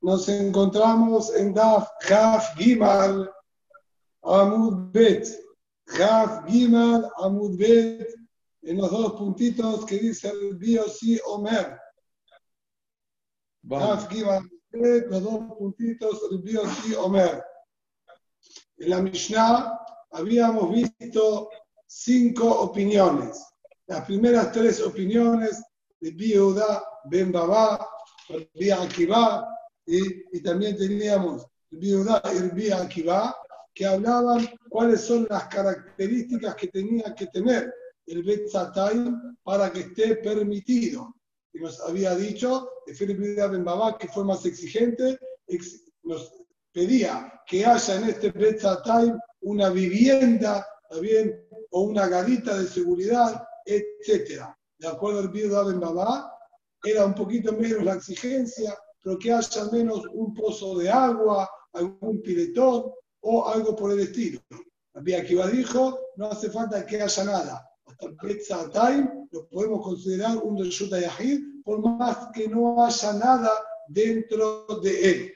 nos encontramos en Daf Gimal Amud Bet. Haf Gimal Amud Bet, en los dos puntitos que dice el Biosi Omer. Haf Gimal Bet, los dos puntitos el Biosi Omer. En la Mishnah habíamos visto cinco opiniones. Las primeras tres opiniones de Biuda, Ben Baba, Akiva, y, y también teníamos Biuda y Akiva, que hablaban cuáles son las características que tenía que tener el Betzatay para que esté permitido. Y nos había dicho, de Ben Baba, que fue más exigente, nos pedía que haya en este Betzatay una vivienda, bien, o una garita de seguridad, etc. De acuerdo al Biuda Ben era un poquito menos la exigencia, pero que haya al menos un pozo de agua, algún piletón o algo por el estilo. Había que dijo, no hace falta que haya nada. Hasta el Time lo podemos considerar un Reshuta Yahid, por más que no haya nada dentro de él.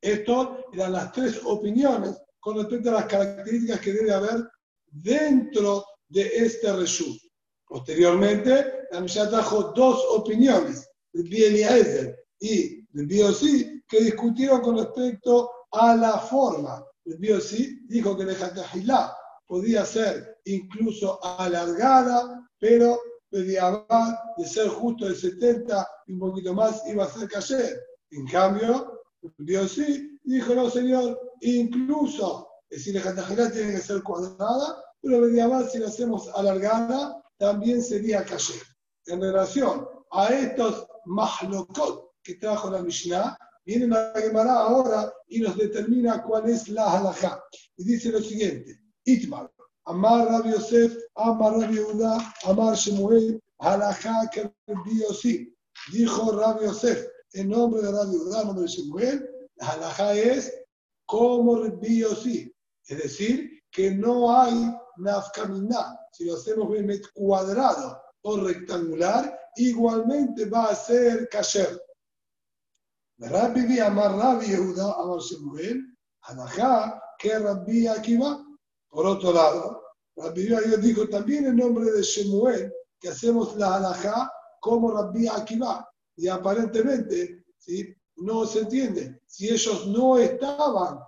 Estas eran las tres opiniones con respecto a las características que debe haber dentro de este Reshut. Posteriormente, la Mishnah trajo dos opiniones, el Eliezer y el Biosi, que discutieron con respecto a la forma. El Biosi dijo que el Hatajilá podía ser incluso alargada, pero de ser justo de 70 y un poquito más iba a ser cayer. En cambio, el Biosi dijo, no señor, incluso, es decir, el tiene que ser cuadrada, pero más si la hacemos alargada, también sería cayer. En relación a estos mahlokot que trajo la Mishnah, viene la Gemara ahora y nos determina cuál es la halajá. Y dice lo siguiente: Itmar, Amar Rabbi Yosef, Amar Rabbi Yehuda, Amar Shemuel, halajá que sí. Dijo Rabbi Yosef, en nombre de Rabbi Yehuda, en nombre de Shemuel, la halajá es como Rabbi sí. Es decir, que no hay nafkamina. Si lo hacemos bien cuadrado o rectangular, igualmente va a ser kasher. Rabbi vi amar Rabbi Yehuda amar Shemuel, halajá que Rabbi Akiva. Por otro lado, Rabbi Yehuda dijo también en nombre de Shemuel que hacemos la halajá como Rabbi Akiva. Y aparentemente, ¿sí? no se entiende. Si ellos no estaban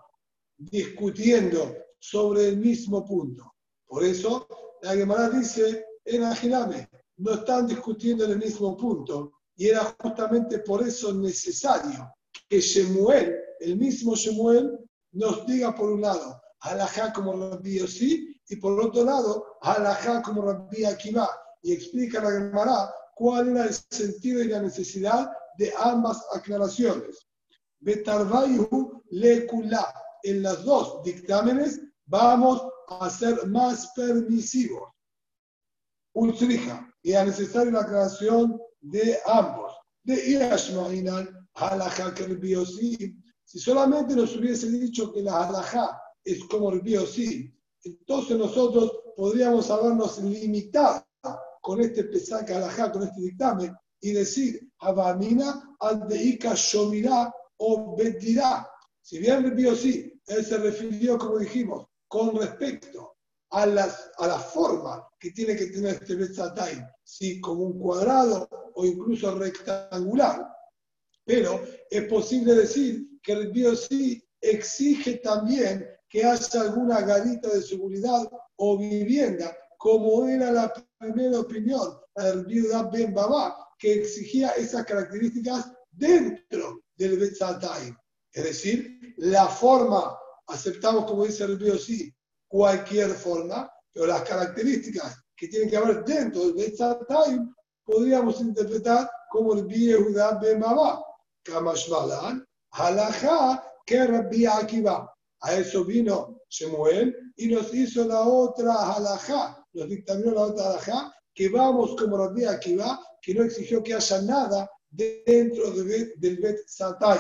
discutiendo sobre el mismo punto. Por eso, la Gemara dice, en Ajiname, no están discutiendo en el mismo punto. Y era justamente por eso necesario que Shemuel, el mismo Shemuel, nos diga por un lado, halajá como Rabbi Yossi, y por otro lado, halajá como Rabbi Akiva. Y explica la Gemara cuál era el sentido y la necesidad de ambas aclaraciones. Betarvayu lekula. En los dos dictámenes vamos a ser más permisivos. Ultrija, y es necesaria la creación de ambos. De Iashma'inan, halajá que el. Si solamente nos hubiese dicho que la halajá es como el biosí, entonces nosotros podríamos habernos limitado con este pesaje halajá, con este dictamen, y decir, Abamina, Aldeika, Shomirá o Betirá. Si bien el biosí, él se refirió, como dijimos, con respecto a, las, a la forma que tiene que tener este Betzatay, si como un cuadrado o incluso rectangular. Pero es posible decir que el BioC exige también que haya alguna garita de seguridad o vivienda, como era la primera opinión del Biuda Ben Baba, que exigía esas características dentro del Betzatay. Es decir, la forma aceptamos, como dice el río, sí, cualquier forma, pero las características que tienen que haber dentro del Betzatayim podríamos interpretar como el Judá Bemabá, Kamashmalan, Halajá, que Rabbi Akiva. A eso vino Shemuel y nos hizo la otra halajá, nos dictaminó la otra halajá, que vamos como Rabbi Akiva, que no exigió que haya nada dentro del Bet Satay.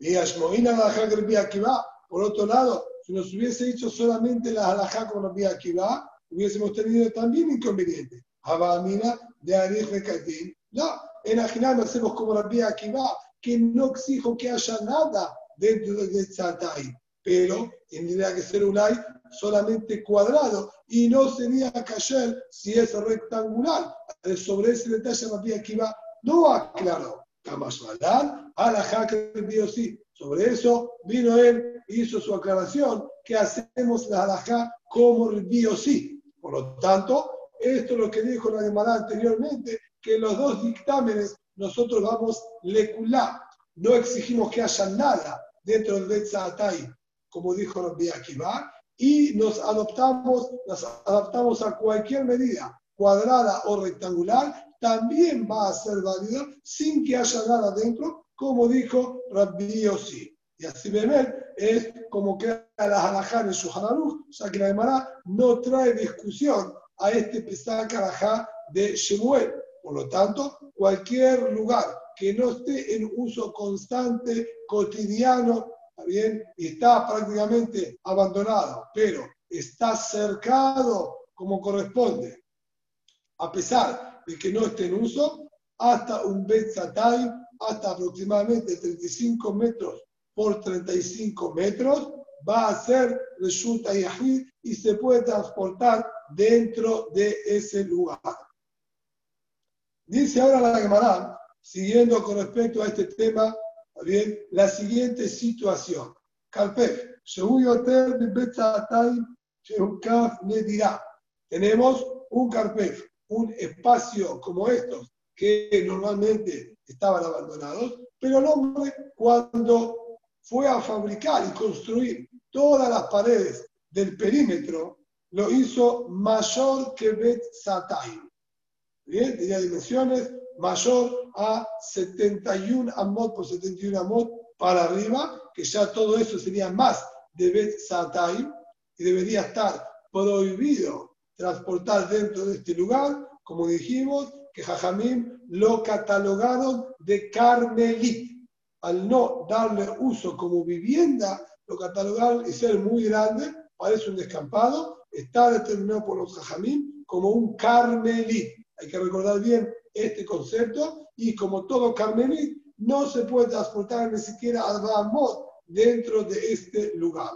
Y Ashmoina la Akiva, por otro lado, si nos hubiese dicho solamente la halajá con Rabbi Akiva, hubiésemos tenido también inconveniente. Habamina de Arif Rekatin. No, en Ajinam hacemos como Rabbi Akiva, que no exijo que haya nada dentro del Betzatay, pero tendría que ser un ay solamente cuadrado y no sería cayer si es rectangular. Sobre ese detalle Rabbi va no aclaró. Kamashalán, la que sí. Sobre eso vino él hizo su aclaración que hacemos la halajá como el sí. Por lo tanto, esto es lo que dijo la Gemara anteriormente, que los dos dictámenes nosotros vamos leculá. No exigimos que haya nada dentro del Betzatay, como dijo Rabbi Akiva, y nos adoptamos, nos adaptamos a cualquier medida, cuadrada o rectangular, también va a ser válido sin que haya nada dentro, como dijo Rabbi Yossi. Y así ver es como que la halajá en su hanaruch, o sea que la Gemara no trae discusión a este Pesach halajá de Shemuel. Por lo tanto, cualquier lugar que no esté en uso constante, cotidiano, bien? Y está prácticamente abandonado, pero está cercado como corresponde, a pesar de que no esté en uso, hasta un Betzatay, hasta aproximadamente 35 metros por 35 metros, va a ser resulta Yahid y se puede transportar dentro de ese lugar. Dice ahora la Gemara, siguiendo con respecto a este tema, bien, la siguiente situación. Tenemos un carpef, un espacio como estos, que normalmente estaban abandonados, pero el hombre cuando fue a fabricar y construir todas las paredes del perímetro, lo hizo mayor que Bet Satay. Bien, tenía dimensiones mayor a 71 amot por 71 amot para arriba, que ya todo eso sería más de Bet Satay y debería estar prohibido transportar dentro de este lugar, como dijimos, que Jajamim lo catalogaron de Carmelit. Al no darle uso como vivienda, lo catalogaron y ser muy grande, parece un descampado, está determinado por los Jajamim como un Carmelit. Hay que recordar bien este concepto y como todo Carmelit, no se puede transportar ni siquiera a Ramot dentro de este lugar.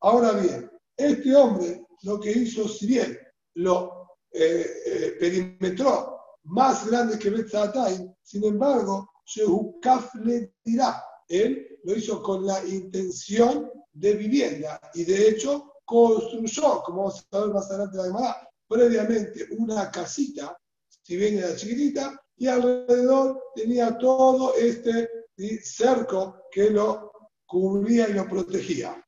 Ahora bien, este hombre lo que hizo, si bien lo eh, eh, perimetró más grande que Betzatay, sin embargo, Shehukaf le dirá, él lo hizo con la intención de vivienda y de hecho construyó, como vamos a ver más adelante la previamente una casita si bien era chiquitita, y alrededor tenía todo este cerco que lo cubría y lo protegía.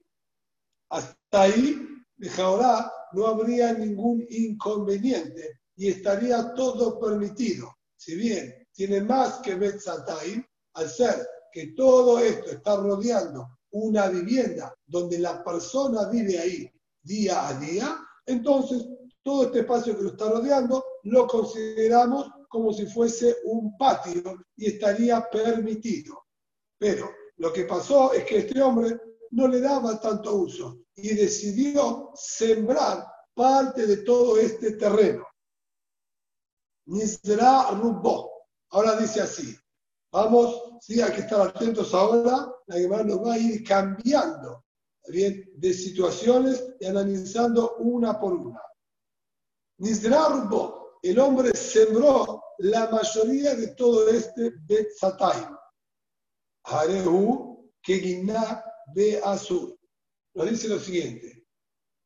Hasta ahí, de no habría ningún inconveniente y estaría todo permitido. Si bien tiene más que Betzatay, al ser que todo esto está rodeando una vivienda donde la persona vive ahí día a día, entonces todo este espacio que lo está rodeando lo consideramos como si fuese un patio y estaría permitido. Pero lo que pasó es que este hombre no le daba tanto uso y decidió sembrar parte de todo este terreno. Nisra Rubbo. Ahora dice así. Vamos, sí, hay que estar atentos ahora. La Gemara nos va a ir cambiando bien, de situaciones y analizando una por una. Nizrarbo, el hombre sembró la mayoría de todo este Betzatayim. Harehu, Keginá, Be Azul. Nos dice lo siguiente: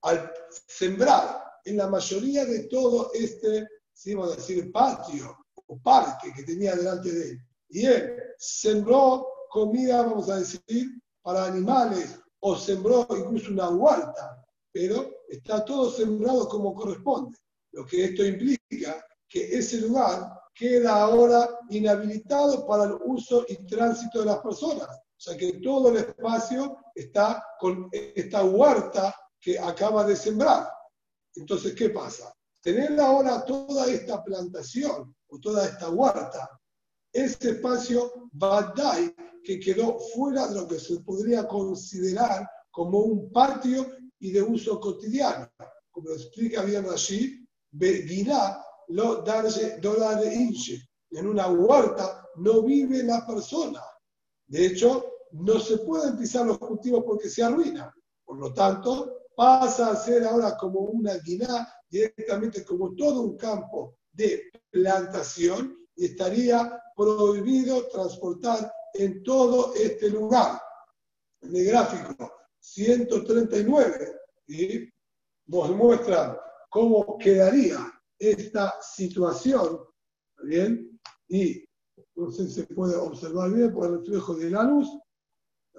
al sembrar en la mayoría de todo este, si vamos a decir, patio o parque que tenía delante de él, y él sembró comida, vamos a decir, para animales, o sembró incluso una huerta, pero está todo sembrado como corresponde. Lo que esto implica que ese lugar queda ahora inhabilitado para el uso y tránsito de las personas. O sea que todo el espacio está con esta huerta que acaba de sembrar. Entonces, ¿qué pasa? Tener ahora toda esta plantación o toda esta huerta, ese espacio Badai que quedó fuera de lo que se podría considerar como un patio y de uso cotidiano. Como lo explica bien allí, Beguiná lo darse dólar inche. En una huerta no vive la persona. De hecho, no se pueden pisar los cultivos porque se arruinan. Por lo tanto, pasa a ser ahora como una guiná, directamente como todo un campo de plantación y estaría prohibido transportar en todo este lugar. En el gráfico 139 y nos muestran cómo quedaría esta situación. ¿Bien? Y no sé si se puede observar bien por el reflejo de la luz.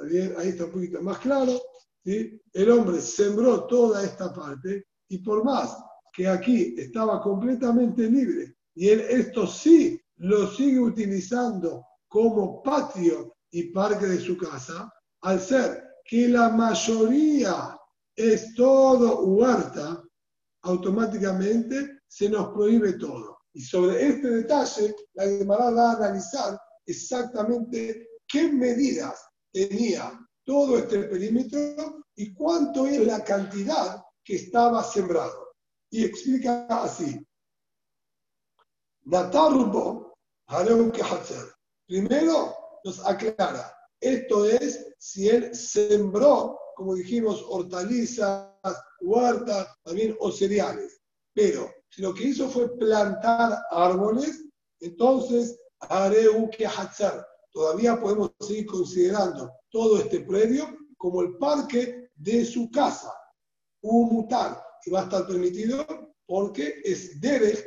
bien? Ahí está un poquito más claro. ¿sí? El hombre sembró toda esta parte y por más que aquí estaba completamente libre y él esto sí lo sigue utilizando como patio y parque de su casa, al ser que la mayoría es todo huerta, automáticamente se nos prohíbe todo. Y sobre este detalle, la Gemara va a analizar exactamente qué medidas tenía todo este perímetro y cuánto es la cantidad que estaba sembrado. Y explica así. Natarbo, que Primero nos aclara, esto es si él sembró, como dijimos, hortalizas, huertas, también o cereales. Pero si lo que hizo fue plantar árboles, entonces haré que hatzar. Todavía podemos seguir considerando todo este predio como el parque de su casa. Un mutar. Y va a estar permitido porque es debe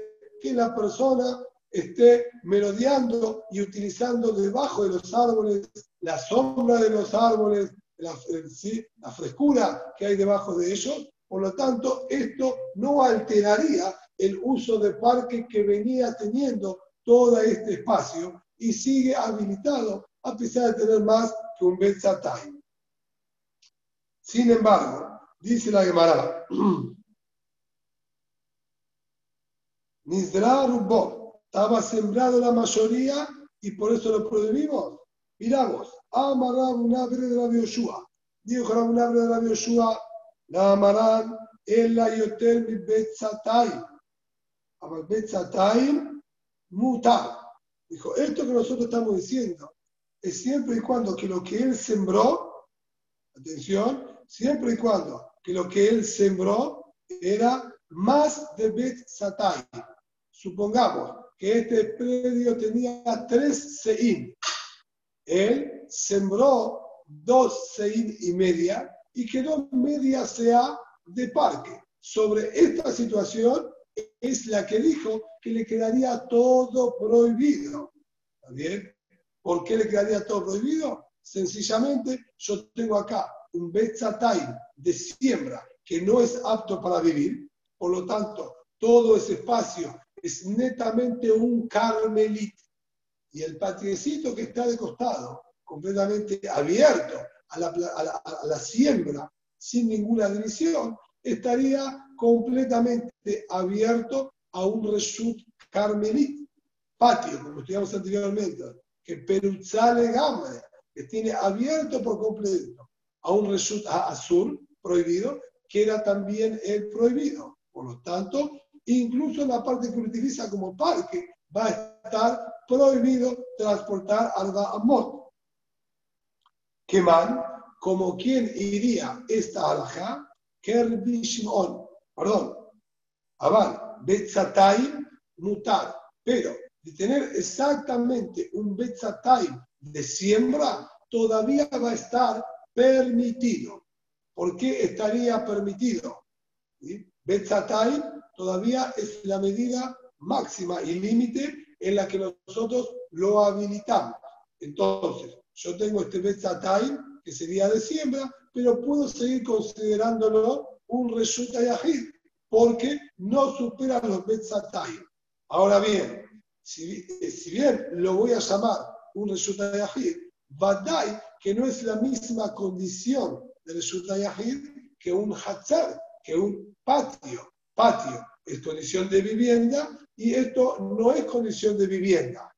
que la persona esté merodeando y utilizando debajo de los árboles la sombra de los árboles, la, la frescura que hay debajo de ellos. Por lo tanto, esto no alteraría el uso de parque que venía teniendo todo este espacio y sigue habilitado a pesar de tener más que un Betzatay. Sin embargo, dice la Gemara, Nizra estaba sembrado la mayoría y por eso lo prohibimos. Miramos, Amarab de la Bioshua. Dijo Rabunabre de la Bioshua, la amarán en la yotel mi betzatayim. Amal betzatayim mutar. Dijo, esto que nosotros estamos diciendo es siempre y cuando que lo que él sembró, atención, siempre y cuando que lo que él sembró era más de betzatayim. Supongamos que este predio tenía tres seín. Él sembró dos seín y media y quedó media sea de parque. Sobre esta situación es la que dijo que le quedaría todo prohibido. ¿Está bien? ¿Por qué le quedaría todo prohibido? Sencillamente, yo tengo acá un Betzatay de siembra que no es apto para vivir, por lo tanto, todo ese espacio es netamente un carmelit. Y el patiecito que está de costado, completamente abierto a la, siembra, sin ninguna división, estaría completamente abierto a un reshut carmelit, patio, como estudiamos anteriormente, que Peruzzale Gamre, que tiene abierto por completo a un reshut azul prohibido, que era también el prohibido. Por lo tanto, incluso la parte que utiliza como parque, va a estar prohibido transportar al Amot. Que man, como quien iría esta alja, Kerbi Shimon, perdón, Abal, Betzatayim, Mutar, pero de tener exactamente un Betzatayim de siembra, todavía va a estar permitido. ¿Por qué estaría permitido? Betzatayim todavía es la medida máxima y límite en la que nosotros lo habilitamos. Entonces, yo tengo este Betzatayim, que sería de siembra, pero puedo seguir considerándolo un Yahid, porque no supera los Betzatayim. Ahora bien, si, bien lo voy a llamar un Reshuta Yahid, Badai, que no es la misma condición de Yahid que un Hatzar, que un patio. Patio es condición de vivienda y esto no es condición de vivienda.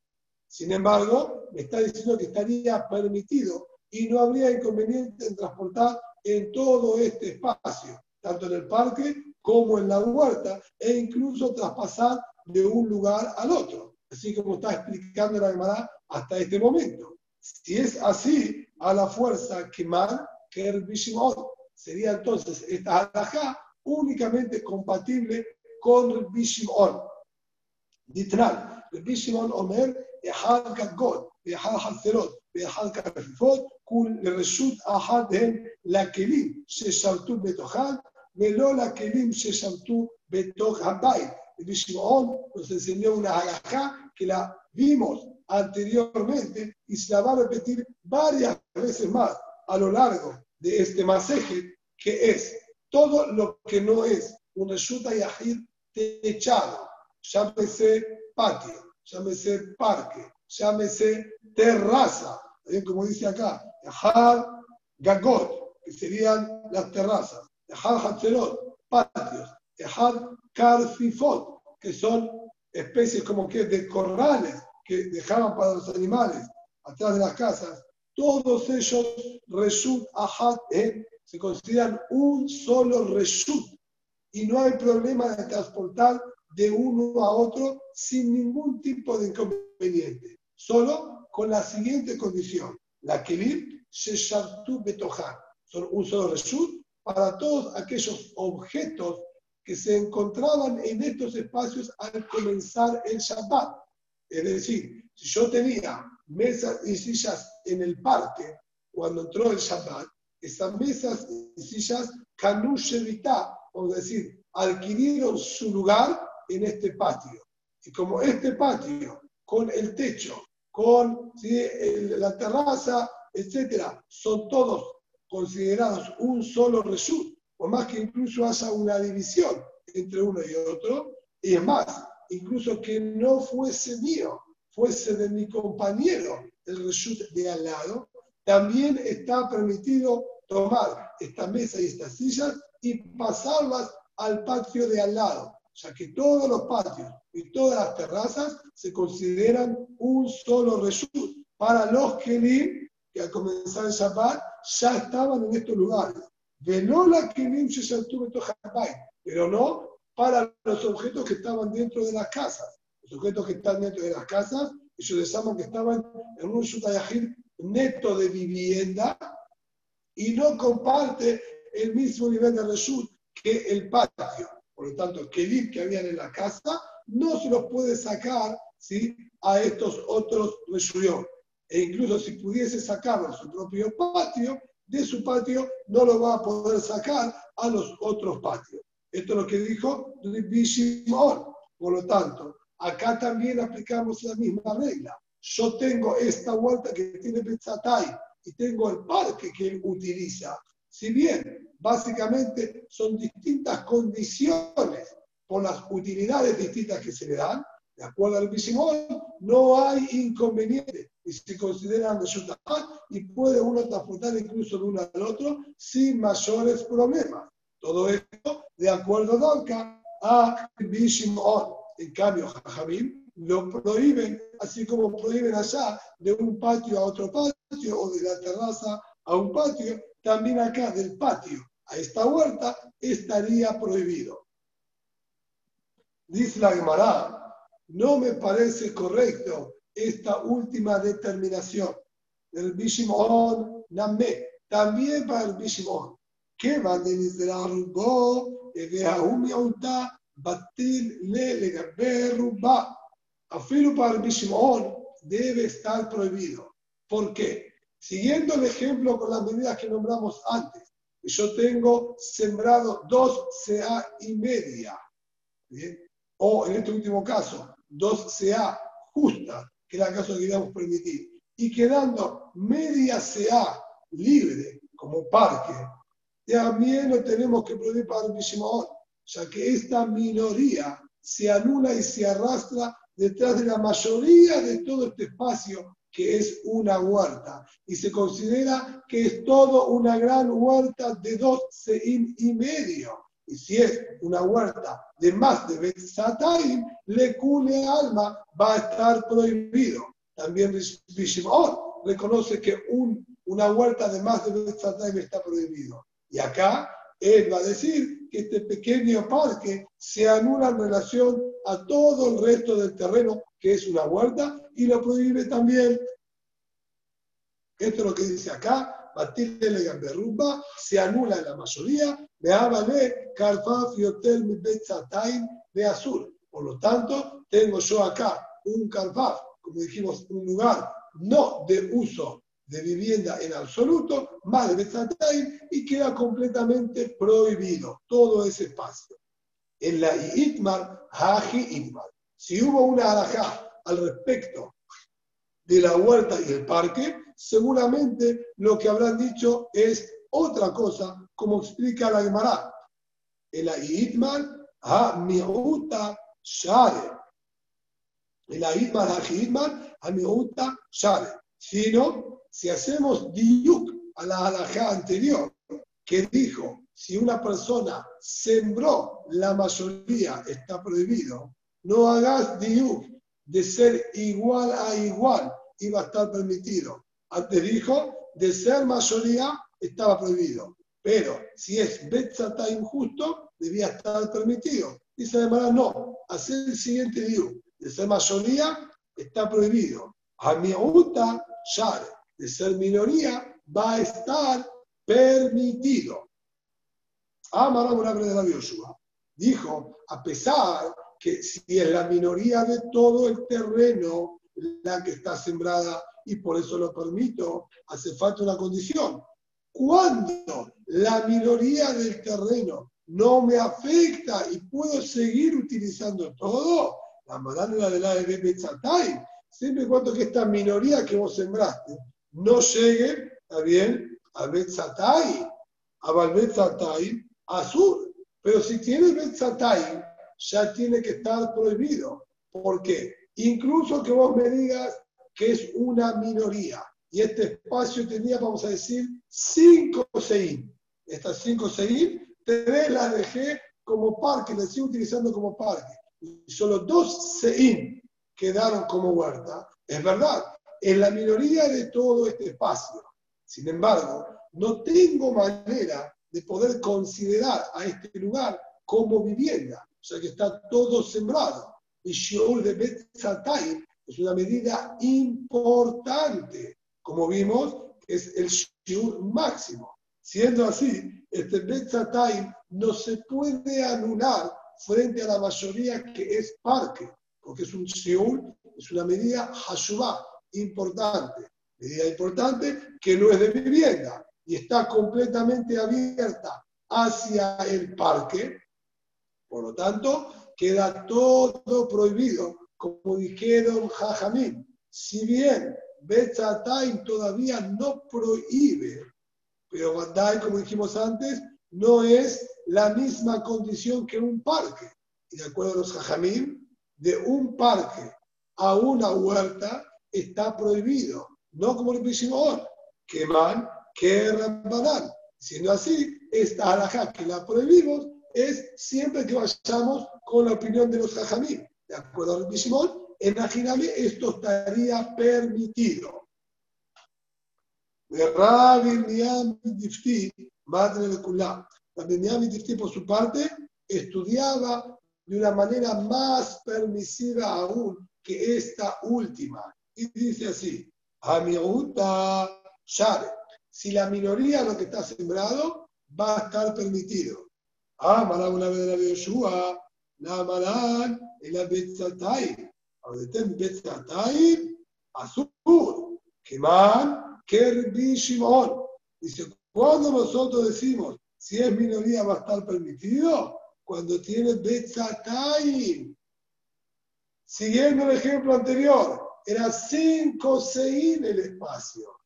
Sin embargo, me está diciendo que estaría permitido y no habría inconveniente en transportar en todo este espacio, tanto en el parque como en la huerta, e incluso traspasar de un lugar al otro, así como está explicando la Gemara hasta este momento. Si es así, a la fuerza quemar que el. Sería entonces esta halajá únicamente compatible con el Bishimon. Ditral, el Bishimon Omer, Ehad Gagod, Ehad Hazerot, Ehad Karfifot, Kul Reshut Ahad Hem, la Kelim, Sheshartu Betochad, Velo la Kelim Sheshartu Betoch Habayit. El Bishimon nos enseñó una halajá que la vimos anteriormente y se la va a repetir varias veces más a lo largo de este masaje, que es todo lo que no es un resulta yahid techado, llámese patio, llámese parque, llámese terraza, como dice acá, yahad gagot, que serían las terrazas, yahad hatzerot, patios, yahad karfifot, que son especies como que de corrales que dejaban para los animales atrás de las casas, todos ellos, Reshut Ahad, se consideran un solo Reshut y no hay problema de transportar de uno a otro sin ningún tipo de inconveniente, solo con la siguiente condición, la Kelim Sheshartu Betohan, son un solo Reshut para todos aquellos objetos que se encontraban en estos espacios al comenzar el Shabbat. Es decir, si yo tenía mesas y sillas en el parque cuando entró el Shabbat, esas mesas y sillas Kanushevita, vamos a decir, adquirieron su lugar en este patio. Y como este patio, con el techo, con la terraza, etcétera, son todos considerados un solo reshut, por más que incluso haya una división entre uno y otro, y es más, incluso que no fuese mío, fuese de mi compañero el reshut de al lado, también está permitido tomar esta mesa y estas sillas y pasarlas al patio de al lado, ya que todos los patios y todas las terrazas se consideran un solo reshut para los kelim que al comenzar el Shabbat ya estaban en estos lugares. Venola kelim pero no para los objetos que estaban dentro de las casas. Los objetos que están dentro de las casas, ellos les llaman que estaban en un Shutayahir neto de vivienda y no comparte el mismo nivel de reshut que el patio. Por lo tanto, el kelim que habían en la casa no se los puede sacar ¿sí? a estos otros reshuyot. E incluso si pudiese sacarlo a su propio patio, de su patio no lo va a poder sacar a los otros patios. Esto es lo que dijo Shimon. Por lo tanto, acá también aplicamos la misma regla. Yo tengo esta vuelta que tiene Betzatay y tengo el parque que utiliza. Si bien básicamente son distintas condiciones por las utilidades distintas que se le dan, de acuerdo al Bishimon, no hay inconveniente y se consideran y puede uno transportar incluso de uno al otro sin mayores problemas. Todo esto de acuerdo a Bishimon. En cambio, Jajamim lo prohíben, así como prohíben allá de un patio a otro patio o de la terraza a un patio, también acá del patio a esta huerta estaría prohibido. Dice la Gemara, no me parece correcto esta última determinación del Bishimon Namé, también para el Bishimon que va de Mizrarubo, Egeaumionta, Batil le legabe ruba. Afilo para el Bishimon debe estar prohibido. ¿Por qué? Siguiendo el ejemplo con las medidas que nombramos antes, yo tengo sembrado dos CA y media, o en este último caso, dos CA justas, que es el caso que queríamos permitir, y quedando media CA libre como parque también lo tenemos que prohibir para el Bishimon, ya que esta minoría se anula y se arrastra detrás de la mayoría de todo este espacio que es una huerta y se considera que es todo una gran huerta de dos seim y medio. Y si es una huerta de más de Betzataim, le cule alma va a estar prohibido. También Bishimon reconoce que un, una huerta de más de Betzataim está prohibido. Y acá él va a decir que este pequeño parque se anula en relación a todo el resto del terreno, que es una huerta, y lo prohíbe también Esto es lo que dice acá, Batile Gamberrumba, se anula en la mayoría, Beabale, Karfaf y Hotel de Azul. Por lo tanto, tengo yo acá un Karfaf, como dijimos, un lugar no de uso de vivienda en absoluto, más de Betzatayim, y queda completamente prohibido todo ese espacio. En la Itmar, Haji Itmar. Si hubo una alajá al respecto de la huerta y el parque, seguramente lo que habrán dicho es otra cosa, como explica la Gemara. En la Itmar, ha miuta share. En la Itmar, ha Itmar, ha miuta share. Sino, si hacemos diuk a la alajá anterior, que dijo, si una persona sembró, la mayoría está prohibido, no hagas diuk de ser igual a igual, iba a estar permitido. Antes dijo, de ser mayoría estaba prohibido. Pero si es Betzata injusto, debía estar permitido. Dice además, no, hacer el siguiente diuk, de ser mayoría está prohibido. A mi ya de ser minoría, va a estar permitido. Amara de la Yoshua dijo, a pesar que si es la minoría de todo el terreno la que está sembrada y por eso lo permito, hace falta una condición. Cuando la minoría del terreno no me afecta y puedo seguir utilizando todo, la manera de la de siempre y cuando que esta minoría que vos sembraste no llegue, ¿está bien? A Betzatay, a Balbetzatay, a Sur. Pero si tiene Betzatay, ya tiene que estar prohibido. ¿Por qué? Incluso que vos me digas que es una minoría y este espacio tenía, vamos a decir, cinco seín. Estas cinco seín, tres las dejé como parque, las sigo utilizando como parque. Y solo dos seín quedaron como huerta. Es verdad, en la minoría de todo este espacio. Sin embargo, no tengo manera de poder considerar a este lugar como vivienda, o sea que está todo sembrado. Y Shiur de Betzatay es una medida importante, como vimos, es el Shiur máximo. Siendo así, este Betzatay no se puede anular frente a la mayoría que es parque, porque es un Shiur, es una medida Hashubah, importante. Medida importante que no es de vivienda y está completamente abierta hacia el parque. Por lo tanto, queda todo prohibido, como dijeron Jajamín. Si bien Betzatay todavía no prohíbe, pero Bandai, como dijimos antes, no es la misma condición que un parque. Y de acuerdo a los Jajamín, de un parque a una huerta está prohibido, no como el Bishimon, que man, que Rambanán. Siendo así, esta alajá que la prohibimos es siempre que vayamos con la opinión de los jajamí. De acuerdo al Bishimon, en Ajiname esto estaría permitido. Rabbi madre de Kulá. Rabbi Difti, por su parte, estudiaba de una manera más permisiva aún que esta última. Y dice así, Amiruta Share. Si la minoría lo que está sembrado, va a estar permitido. Amarán una vez de la Yoshua, Namarán, el Betzatay. Audeten Betzatay, Azur, Keman, Kerbi Shimon. Dice, cuando nosotros decimos si es minoría va a estar permitido, cuando tiene Betzatay. Siguiendo el ejemplo anterior, era cinco en el espacio.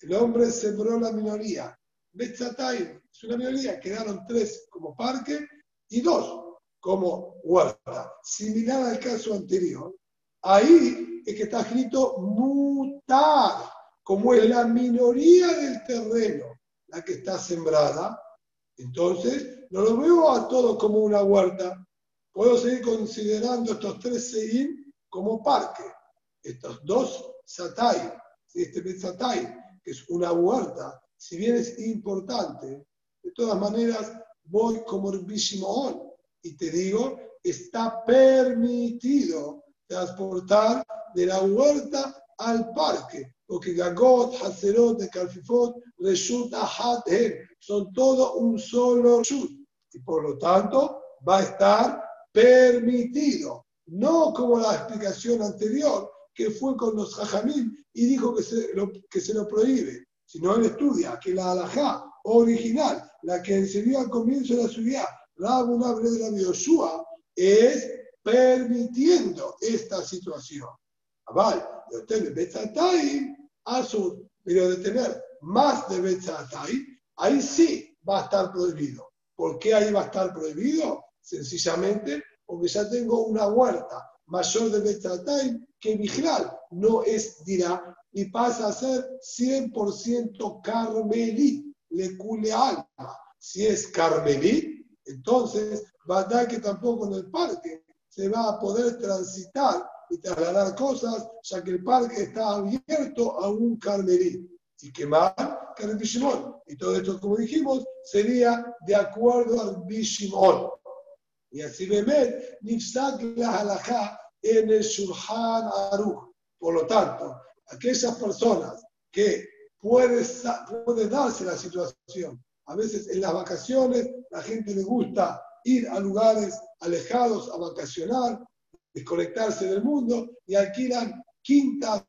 El hombre sembró la minoría. Betzatay es una minoría, quedaron tres como parque y dos como huerta. Similar al caso anterior. Ahí es que está escrito mutar, como es la minoría del terreno la que está sembrada. Entonces, no lo veo a todo como una huerta. Puedo seguir considerando estos tres seín como parque estos dos satay, este Betzatay, que es una huerta, si bien es importante, de todas maneras voy como el Bishimon y te digo, está permitido transportar de la huerta al parque, porque Gagot, Haserot, de Kalfifot, Reshut, Ahat, son todo un solo Reshut. Y por lo tanto, va a estar permitido. No como la explicación anterior, que fue con los Jajamim y dijo que se lo, que se lo prohíbe, sino él estudia que la alajá original, la que enseñó al comienzo de la ciudad, Rabuna de la Yoshua, es permitiendo esta situación. Vale, pero de tener más de Betzatai, ahí sí va a estar prohibido. ¿Por qué ahí va a estar prohibido? Sencillamente porque ya tengo una huerta mayor de Betzatai que Vigilar no es dirá y pasa a ser 100% carmelí, le cule alma. Si es carmelí, entonces va a dar que tampoco en el parque se va a poder transitar y trasladar cosas, ya que el parque está abierto a un carmelí. Y que más que el Bishimon. Y todo esto, como dijimos, sería de acuerdo al Bishimon. Y así Bemet, Nifsak la halajá en el Shulchan Aruch. Por lo tanto, aquellas personas que puede, puede darse la situación, a veces en las vacaciones la gente le gusta ir a lugares alejados a vacacionar, desconectarse del mundo y alquilan quintas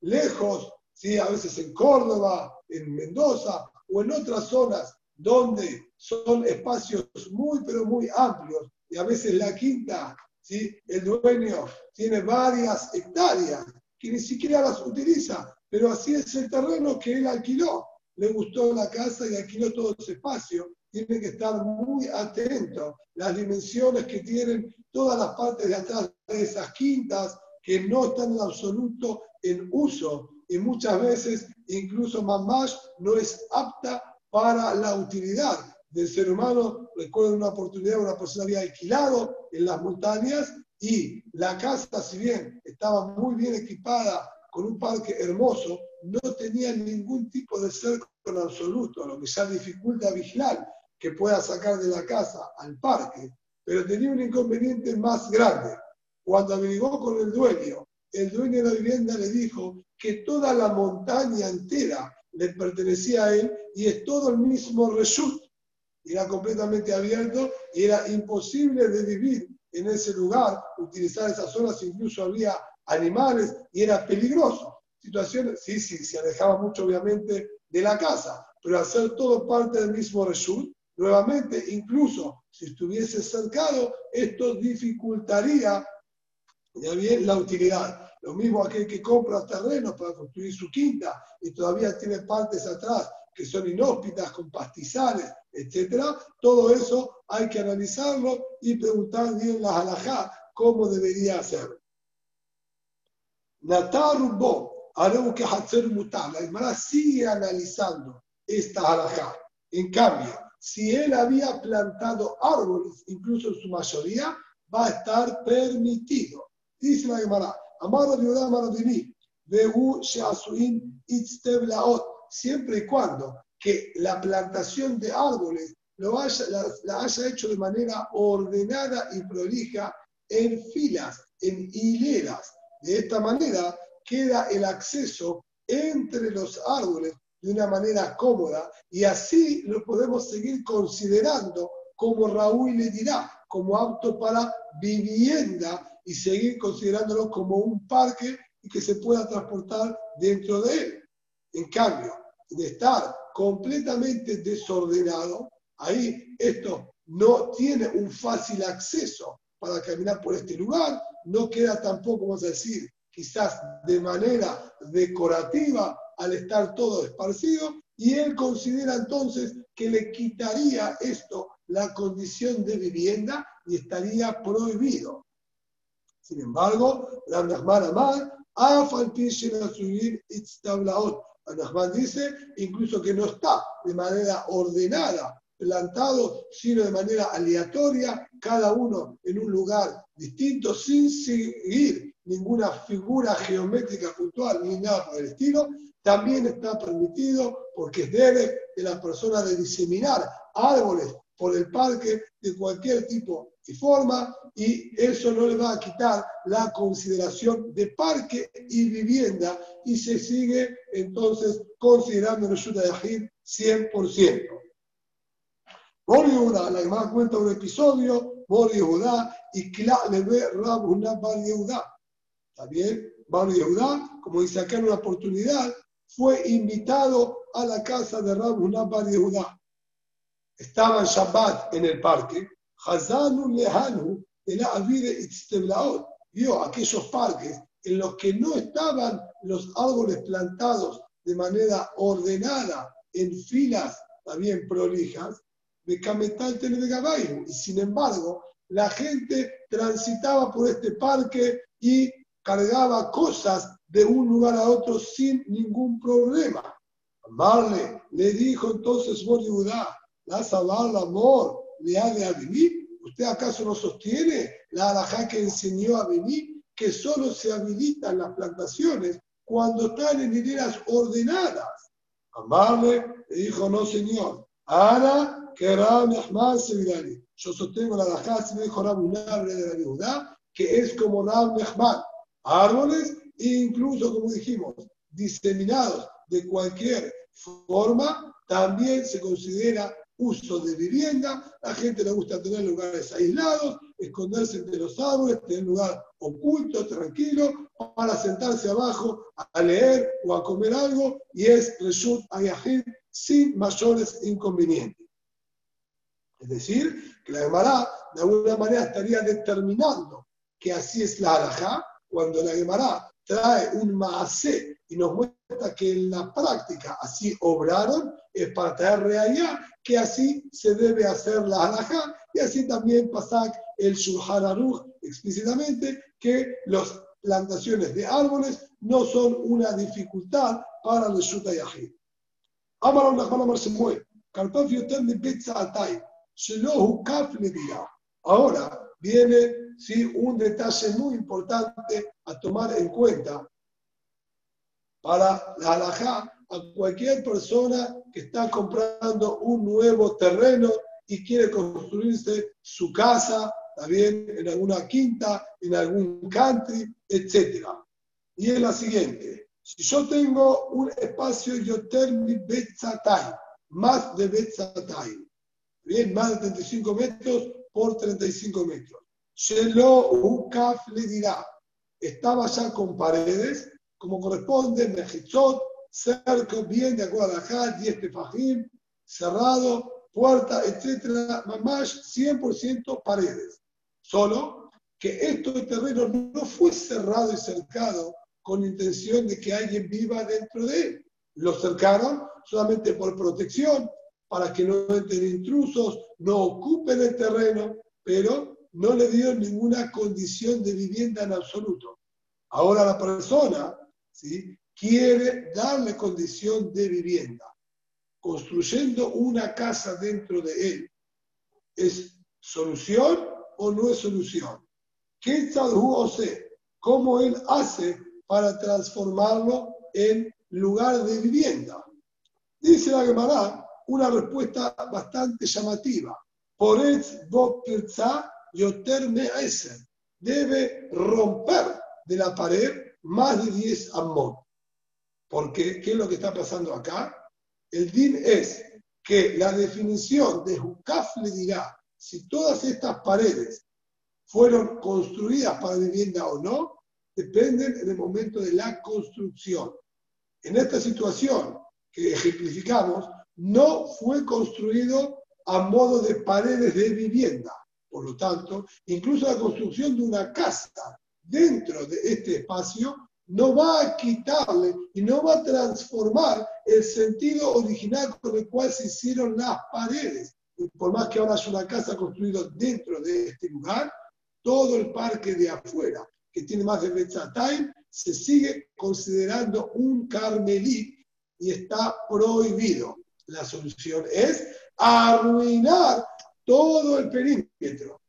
lejos, ¿sí? a veces en Córdoba, en Mendoza o en otras zonas donde son espacios muy, pero muy amplios y a veces la quinta, ¿sí? el dueño tiene varias hectáreas que ni siquiera las utiliza, pero así es el terreno que él alquiló. Le gustó la casa y alquiló todo ese espacio. Tiene que estar muy atento las dimensiones que tienen todas las partes de atrás de esas quintas que no están en absoluto en uso y muchas veces incluso más no es apta para la utilidad del ser humano. Recuerdo una oportunidad, una persona había alquilado en las montañas y la casa, si bien estaba muy bien equipada con un parque hermoso, no tenía ningún tipo de cerco en absoluto, lo que ya dificulta vigilar que pueda sacar de la casa al parque, pero tenía un inconveniente más grande. Cuando averiguó con el dueño, el dueño de la vivienda le dijo que toda la montaña entera le pertenecía a él y es todo el mismo reshut. Era completamente abierto y era imposible de vivir en ese lugar, utilizar esas zonas, incluso había animales y era peligroso. Situaciones, sí, sí, se alejaba mucho obviamente de la casa, pero hacer todo parte del mismo reshut, nuevamente, incluso si estuviese cercado, esto dificultaría ya bien la utilidad. Lo mismo aquel que compra terrenos para construir su quinta y todavía tiene partes atrás que son inhóspitas, con pastizales, etcétera, todo eso hay que analizarlo y preguntar bien la halajá cómo debería ser. Natarubó, haremos que hacer mutar. La Gemara sigue analizando esta halajá. En cambio, si él había plantado árboles, incluso en su mayoría, va a estar permitido. Dice la Gemara, de Amaro de Behu Sheasuin Itzteblaot siempre y cuando que la plantación de árboles lo haya, la, haya hecho de manera ordenada y prolija en filas, en hileras. De esta manera queda el acceso entre los árboles de una manera cómoda y así lo podemos seguir considerando como Raúl le dirá, como apto para vivienda y seguir considerándolo como un parque y que se pueda transportar dentro de él. En cambio, de estar completamente desordenado, ahí esto no tiene un fácil acceso para caminar por este lugar, no queda tampoco, vamos a decir, quizás de manera decorativa al estar todo esparcido, y él considera entonces que le quitaría esto la condición de vivienda y estaría prohibido. Sin embargo, la Nahman Amar, subir Anahman dice incluso que no está de manera ordenada, plantado, sino de manera aleatoria, cada uno en un lugar distinto, sin seguir ninguna figura geométrica puntual ni nada por el estilo, también está permitido porque es debe de la persona de diseminar árboles por el parque de cualquier tipo y forma, y eso no le va a quitar la consideración de parque y vivienda, y se sigue entonces considerando el Yuta de 100%. Mor Yehuda, la Gemara cuenta un episodio, Mor Yehuda y Kla le ve Rab una Bar Yehuda. ¿Está bien? Como dice acá en una oportunidad, fue invitado a la casa de Rab una Bar Yehuda. Estaba en Shabbat en el parque, Hazanu Lehanu, de la Avide Itzteblaot, vio aquellos parques en los que no estaban los árboles plantados de manera ordenada, en filas también prolijas, de Cametal de Y sin embargo, la gente transitaba por este parque y cargaba cosas de un lugar a otro sin ningún problema. Marle le dijo entonces Boriudá, la amor, de vivir. ¿Usted acaso no sostiene la alajá que enseñó a venir que solo se habilitan las plantaciones cuando están en hileras ordenadas? Amarle le dijo, no señor, ahora que Rab se Yo sostengo la Dajá, si me dijo Rab de la Yehuda, que es como Rab Nehman. Árboles, incluso como dijimos, diseminados de cualquier forma, también se considera uso de vivienda. La gente le gusta tener lugares aislados, esconderse entre los árboles, tener un lugar oculto, tranquilo, para sentarse abajo a leer o a comer algo, y es Reshut Ayahid sin mayores inconvenientes. Es decir, que la Gemara de alguna manera estaría determinando que así es la halajá, cuando la Gemara trae un maase y nos muestra que en la práctica así obraron, es para traer realidad que así se debe hacer la halajá y así también pasar el Shulchan Aruch explícitamente que las plantaciones de árboles no son una dificultad para el Shuta Yahid. Ahora viene ¿sí? un detalle muy importante a tomar en cuenta para la halajá a cualquier persona que está comprando un nuevo terreno y quiere construirse su casa, también en alguna quinta, en algún country, etc. Y es la siguiente. Si yo tengo un espacio Yotermi Betzatay, más de Betzatay, bien, más de 35 metros por 35 metros. Shelo Ukaf le dirá, estaba ya con paredes, como corresponde, Mejizot, cerco, bien de acuerdo a Jad, 10 tefajim, cerrado, puerta, etcétera, más 100% paredes. Solo que este terreno no fue cerrado y cercado con intención de que alguien viva dentro de él. Lo cercaron solamente por protección, para que no entren intrusos, no ocupen el terreno, pero no le dio ninguna condición de vivienda en absoluto. Ahora la persona ¿sí? quiere darle condición de vivienda, construyendo una casa dentro de él. ¿Es solución o no es solución? ¿Qué o ¿Cómo él hace para transformarlo en lugar de vivienda? Dice la Gemara, una respuesta bastante llamativa. Por yoter Debe romper de la pared más de 10 amot. Porque, ¿qué es lo que está pasando acá? El din es que la definición de Hukaf le dirá si todas estas paredes fueron construidas para vivienda o no, dependen en el momento de la construcción. En esta situación que ejemplificamos, no fue construido a modo de paredes de vivienda. Por lo tanto, incluso la construcción de una casa dentro de este espacio no va a quitarle y no va a transformar el sentido original con el cual se hicieron las paredes. Y por más que ahora es una casa construida dentro de este lugar, todo el parque de afuera, que tiene más de Betzatay, se sigue considerando un carmelí y está prohibido. La solución es arruinar todo el perímetro.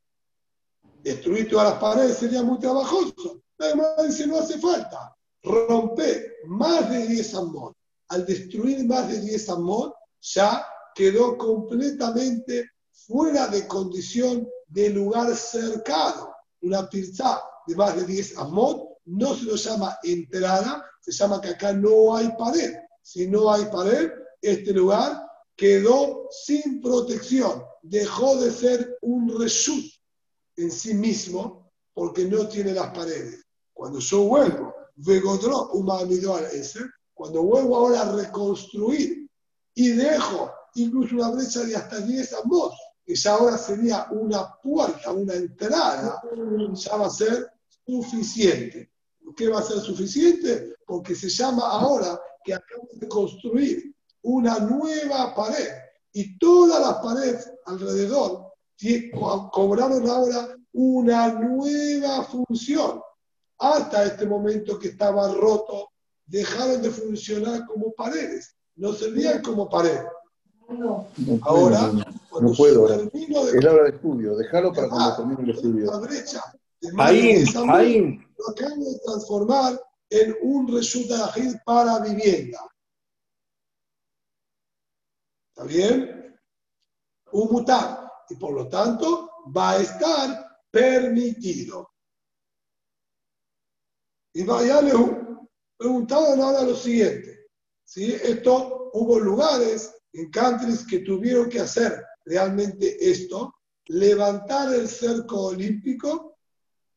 Destruir todas las paredes sería muy trabajoso. Además dice, no hace falta. Romper más de 10 amot. Al destruir más de 10 amot, ya quedó completamente fuera de condición de lugar cercano, una pizza de más de 10 amot, no se lo llama entrada, se llama que acá no hay pared. Si no hay pared, este lugar quedó sin protección, dejó de ser un reshut en sí mismo porque no tiene las paredes. Cuando yo vuelvo, vegodro al ese, cuando vuelvo ahora a reconstruir y dejo incluso una brecha de hasta 10 ambos, que ya ahora sería una puerta, una entrada, ya va a ser suficiente. ¿Qué va a ser suficiente? Porque se llama ahora que acabo de construir una nueva pared y todas las paredes alrededor cobraron ahora una nueva función. Hasta este momento que estaba roto, dejaron de funcionar como paredes, no servían como paredes. No, ahora, no, puedo. es la hora de estudio, déjalo para cuando termine el estudio. La brecha ahí, ahí. Lo acaban de transformar en un resultado para vivienda. ¿Está bien? Un mutar. Y por lo tanto, va a estar permitido. Y vaya preguntaban ahora lo siguiente. ¿sí? Esto, hubo lugares en countries que tuvieron que hacer realmente esto, levantar el cerco olímpico,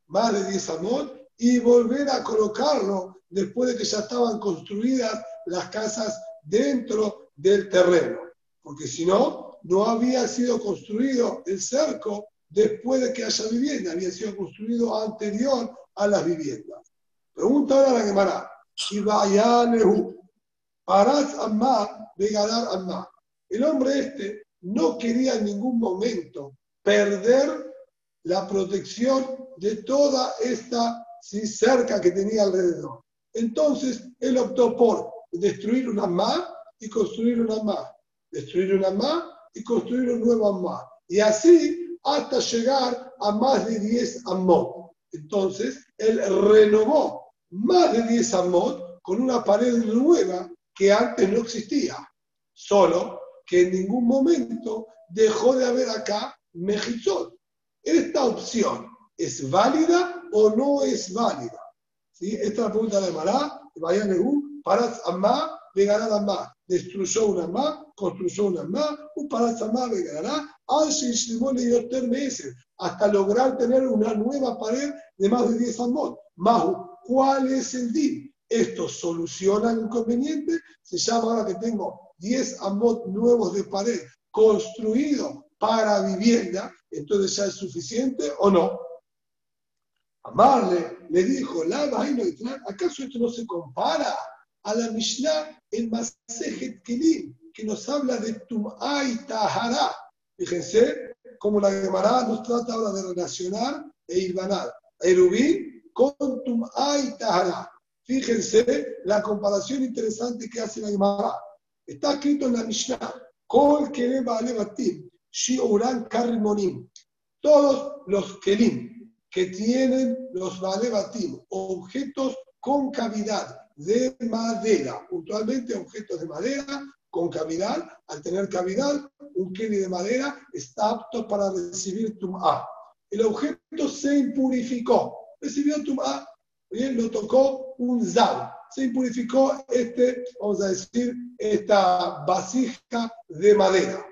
más de 10 amot, y volver a colocarlo después de que ya estaban construidas las casas dentro del terreno. Porque si no, no había sido construido el cerco después de que haya vivienda, había sido construido anterior a las viviendas. Pregunta ahora la Gemara. Y vaya Paraz Amma, Begalar Amma. El hombre este no quería en ningún momento perder la protección de toda esta cerca que tenía alrededor. Entonces, él optó por destruir una más y construir una más. Destruir una más y construir un nuevo más. Y así hasta llegar a más de 10 amot. Entonces, él renovó más de 10 amot con una pared nueva que antes no existía. Solo que en ningún momento dejó de haber acá mejizot. Esta opción es válida o no es válida. ¿Sí? Esta es la pregunta de Mará, vaya Nehú, Paraz Amá, Vegará Amá. Destruyó una Amá, construyó una Amá, un Paraz Amá, Vegará, meses, hasta lograr tener una nueva pared de más de 10 amot. Mahu, ¿cuál es el DIN? Esto soluciona el inconveniente, se llama ahora que tengo 10 amot nuevos de pared construido para vivienda, entonces ya es suficiente o no. Amarle le dijo, la ¿acaso esto no se compara a la Mishnah en Masejet Kelim, que nos habla de Tum'a y Tahara? Fíjense cómo la Gemara nos trata ahora de relacionar e irbanar a Erubín con Tum'a y Tahara. Fíjense la comparación interesante que hace la Gemara. Está escrito en la Mishnah, Kol Shiuran Karimonim. Todos los Kelim que tienen los Balebatim, objetos con cavidad de madera, puntualmente objetos de madera con cavidad. Al tener cavidad, un keli de madera está apto para recibir tum'a. El objeto se impurificó, recibió tum'a, bien, lo tocó un zal, se impurificó este, vamos a decir, esta vasija de madera.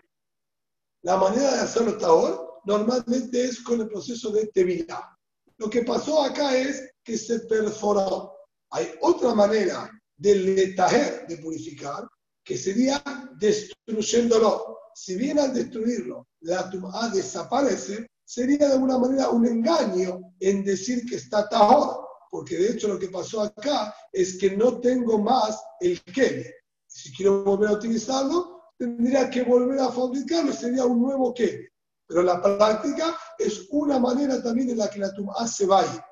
La manera de hacerlo hasta hoy normalmente es con el proceso de tevilá. Lo que pasó acá es que se perforó. Hay otra manera de letajer, de purificar, que sería destruyéndolo. Si bien al destruirlo la tumba desaparece, sería de alguna manera un engaño en decir que está tajor, porque de hecho lo que pasó acá es que no tengo más el kele. Si quiero volver a utilizarlo, tendría que volver a fabricarlo, sería un nuevo kele. Pero la práctica es una manera también en la que la tumba se vaya.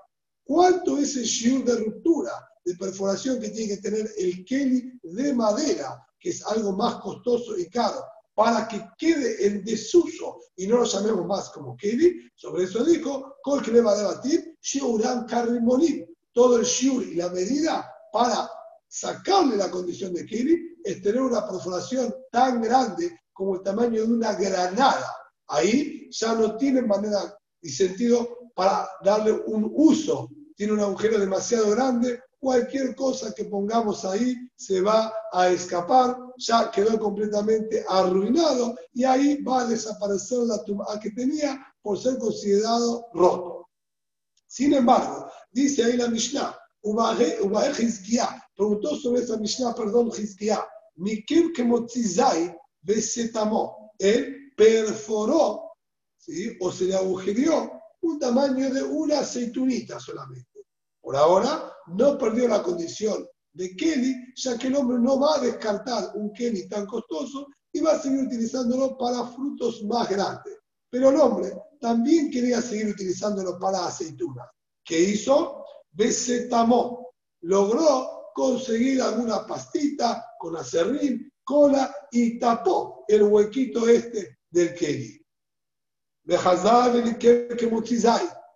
¿Cuánto es el shiur de ruptura, de perforación que tiene que tener el keli de madera, que es algo más costoso y caro, para que quede en desuso y no lo llamemos más como keli? Sobre eso dijo, Kol que le va a debatir, shiuran carrimonim. Todo el shiur y la medida para sacarle la condición de keli es tener una perforación tan grande como el tamaño de una granada Ahí ya no tienen manera y sentido para darle un uso. Tiene un agujero demasiado grande, cualquier cosa que pongamos ahí se va a escapar, ya quedó completamente arruinado y ahí va a desaparecer la tumba que tenía por ser considerado roto. Sin embargo, dice ahí la Mishnah, Ubae preguntó sobre esa Mishnah, perdón, Hizkiah, Mikim Kemotzizai Besetamo, él perforó, ¿sí? o se le agujereó un tamaño de una aceitunita solamente. Por ahora no perdió la condición de Kelly, ya que el hombre no va a descartar un Kelly tan costoso y va a seguir utilizándolo para frutos más grandes. Pero el hombre también quería seguir utilizándolo para aceitunas. ¿Qué hizo? Besetamó. Logró conseguir alguna pastita con acerrín, cola y tapó el huequito este del Kelly.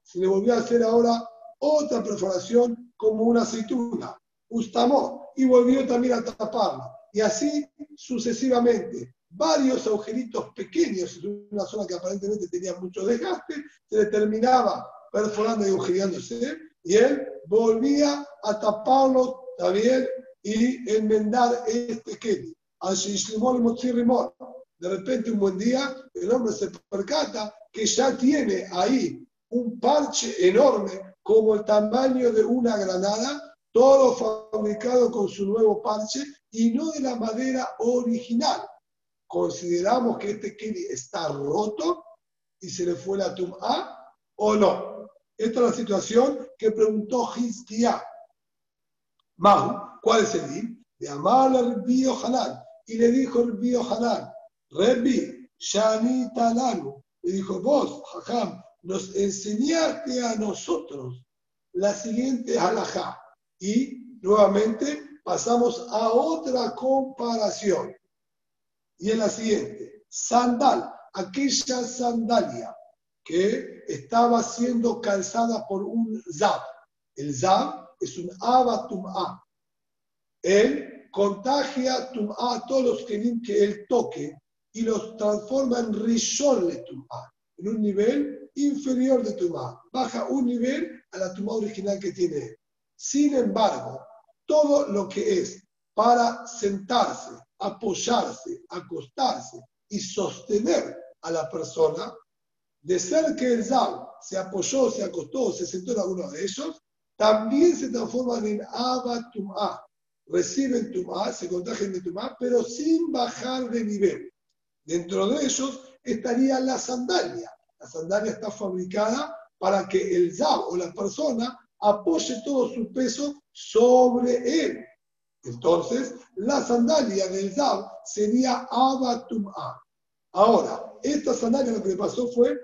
Se le volvió a hacer ahora otra perforación como una aceituna. Ustamó y volvió también a taparla. Y así sucesivamente. Varios agujeritos pequeños en una zona que aparentemente tenía mucho desgaste, se le terminaba perforando y agujereándose, y él volvía a taparlo también y enmendar este Kenny. De repente, un buen día, el hombre se percata que ya tiene ahí un parche enorme como el tamaño de una granada, todo fabricado con su nuevo parche y no de la madera original. Consideramos que este Kili está roto y se le fue la tumba o no. Esta es la situación que preguntó Hizkiah. Mahu, ¿cuál es el din? De amar al Rbio Hanan. Y le dijo el Rbio Hanan, Rebbi, Shanita Lanu. Le dijo, vos, Jajam, nos enseñaste a nosotros la siguiente halajá. Y nuevamente pasamos a otra comparación. Y en la siguiente, sandal, aquella sandalia que estaba siendo calzada por un zab. El zab es un abatum'a. Él contagia tum'a a todos los que, él toque y los transforma en rishon de tum'a, en un nivel inferior de Tumá, baja un nivel a la Tumá original que tiene. Sin embargo, todo lo que es para sentarse, apoyarse, acostarse y sostener a la persona, de ser que el Zab se apoyó, se acostó, se sentó en alguno de ellos, también se transforman en Tumá. Reciben Tumá, se contagian de Tumá, pero sin bajar de nivel. Dentro de ellos estaría la sandalia, la sandalia está fabricada para que el zab o la persona apoye todo su peso sobre él. Entonces, la sandalia del zab sería abatum'a. Ahora, esta sandalia lo que le pasó fue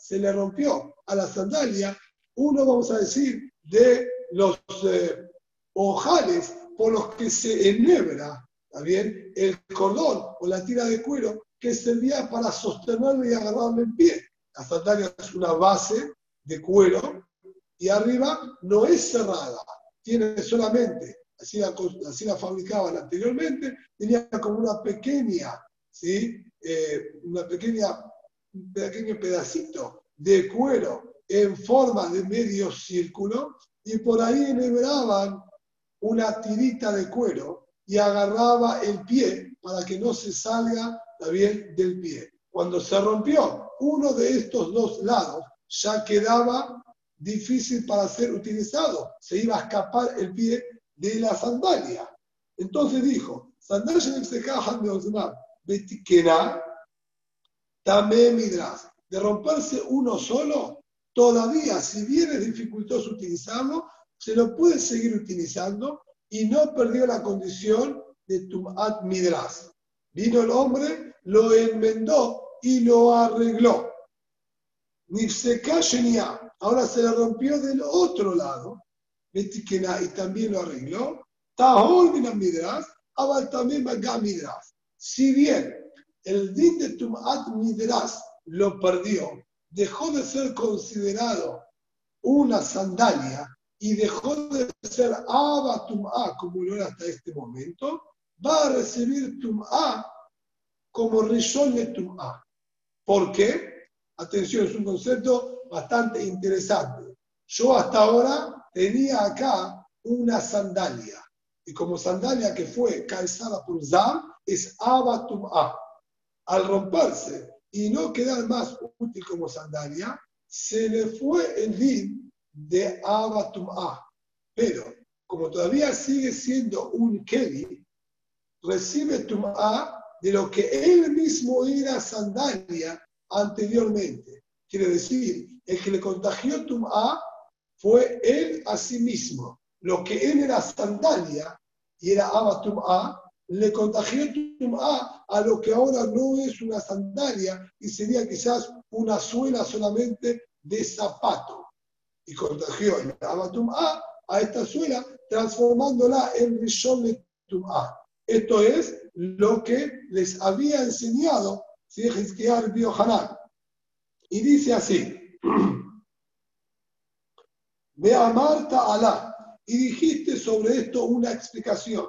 se le rompió a la sandalia uno, vamos a decir, de los eh, ojales por los que se enhebra, ¿está? El cordón o la tira de cuero que servía para sostenerlo y agarrarlo en pie. La sandalia es una base de cuero y arriba no es cerrada, tiene solamente, así la, así la fabricaban anteriormente, tenía como una pequeña, ¿sí? Eh, una pequeña, un pequeño pedacito de cuero en forma de medio círculo y por ahí enhebraban una tirita de cuero y agarraba el pie para que no se salga bien, del pie. Cuando se rompió uno de estos dos lados, ya quedaba difícil para ser utilizado. Se iba a escapar el pie de la sandalia. Entonces dijo, sandalia también midras. De romperse uno solo, todavía, si bien es dificultoso utilizarlo, se lo puede seguir utilizando y no perdió la condición de tumat midras. Vino el hombre lo enmendó y lo arregló. Nifseka ahora se le rompió del otro lado, y también lo arregló. Tahol midras, abal también. Si bien el din de Tumat Midras lo perdió, dejó de ser considerado una sandalia y dejó de ser Tum'a como lo era hasta este momento, va a recibir Tum'a como Rishon Tum'a. ¿Por qué? Atención, es un concepto bastante interesante. Yo hasta ahora tenía acá una sandalia. Y como sandalia que fue calzada por Zam, es Abatum A. Al romperse y no quedar más útil como sandalia, se le fue el din de Abatum A. Pero como todavía sigue siendo un Keli, recibe Tum'a de lo que él mismo era sandalia anteriormente. Quiere decir, el que le contagió Tum'a fue él a sí mismo. Lo que él era sandalia y era Abba Tum'a, le contagió Tum'a a lo que ahora no es una sandalia y sería quizás una suela solamente de zapato. Y contagió el Abba Tum'a a esta suela transformándola en Rishon de Tum'a. Esto es lo que les había enseñado Hizkiah Biohanan. Y dice así, Ve a Marta Alá, y dijiste sobre esto una explicación.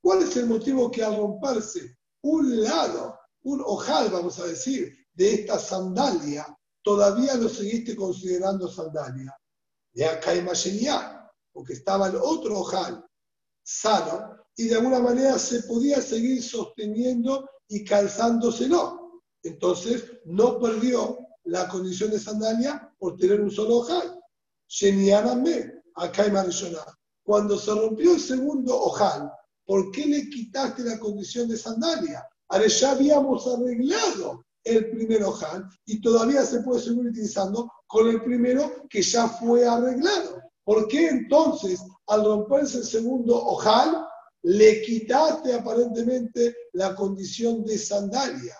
¿Cuál es el motivo que al romperse un lado, un ojal, vamos a decir, de esta sandalia, todavía lo seguiste considerando sandalia? De acá porque estaba el otro ojal sano y de alguna manera se podía seguir sosteniendo y calzándoselo. Entonces no perdió la condición de sandalia por tener un solo ojal. Shenianame, acá Cuando se rompió el segundo ojal, ¿por qué le quitaste la condición de sandalia? Ahora ya habíamos arreglado el primer ojal y todavía se puede seguir utilizando con el primero que ya fue arreglado. ¿Por qué entonces al romperse el segundo ojal le quitaste aparentemente la condición de sandalia?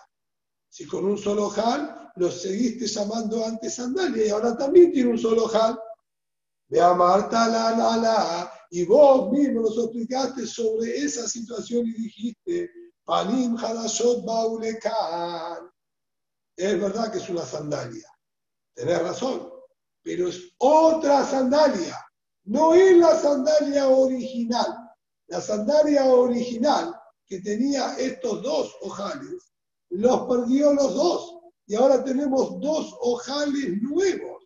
Si con un solo ojal lo seguiste llamando antes sandalia y ahora también tiene un solo ojal. Ve a Marta la la la y vos mismo nos explicaste sobre esa situación y dijiste Panim Hadashot Baulekan. Es verdad que es una sandalia. Tenés razón pero es otra sandalia. No es la sandalia original. La sandalia original que tenía estos dos ojales, los perdió los dos. Y ahora tenemos dos ojales nuevos.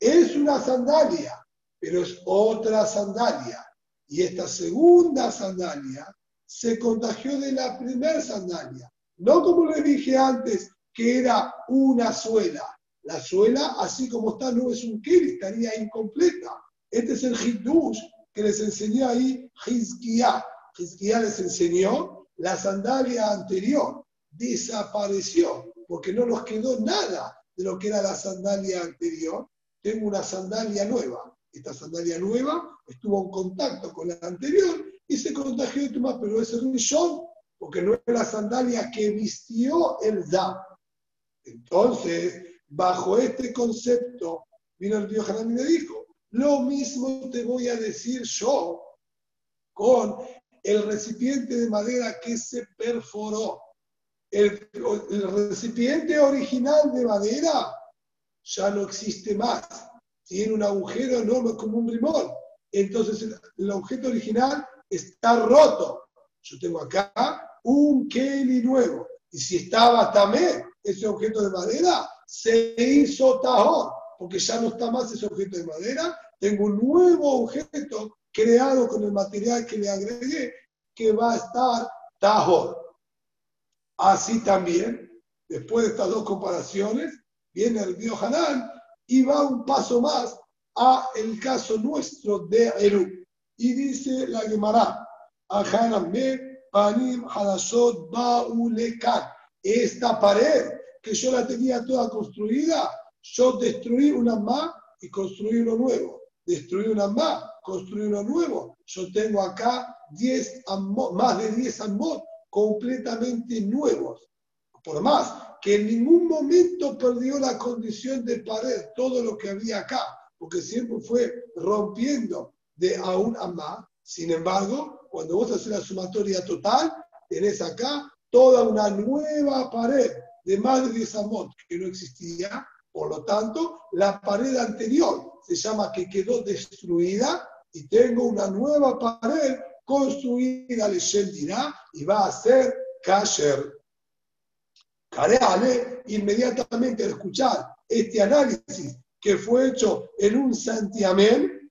Es una sandalia, pero es otra sandalia. Y esta segunda sandalia se contagió de la primera sandalia. No como le dije antes, que era una suela. La suela, así como está, no es un keli, estaría incompleta. Este es el Hiddush que les enseñó ahí Hizkiah. Hizkiah les enseñó la sandalia anterior. Desapareció, porque no nos quedó nada de lo que era la sandalia anterior. Tengo una sandalia nueva. Esta sandalia nueva estuvo en contacto con la anterior y se contagió de Tumá, pero es el Rishon, porque no es la sandalia que vistió el Da. Entonces, Bajo este concepto, vino el Dios y me dijo, lo mismo te voy a decir yo con el recipiente de madera que se perforó. El, recipiente original de madera ya no existe más. Tiene un agujero enorme como un brimón. Entonces el, el objeto original está roto. Yo tengo acá un Kelly nuevo. Y si estaba también ese objeto de madera, se hizo tajor, porque ya no está más ese objeto de madera, tengo un nuevo objeto creado con el material que le agregué que va a estar tajor. Así también, después de estas dos comparaciones, viene el Biohanán y va un paso más a el caso nuestro de Eru. Y dice la Gemara, Panim Hadashot Baulekan. Esta pared que yo la tenía toda construida, yo destruí una más y construí uno nuevo. Destruí una más, construí uno nuevo. Yo tengo acá 10 más de 10 amot completamente nuevos. Por más que en ningún momento perdió la condición de pared, todo lo que había acá, porque siempre fue rompiendo de a un amá. Sin embargo, cuando vos haces la sumatoria total, tenés acá toda una nueva pared de más de 10 amot que no existía, por lo tanto, la pared anterior se llama que quedó destruida y tengo una nueva pared construida, le y va a ser kasher. Careale, inmediatamente al escuchar este análisis que fue hecho en un santiamén,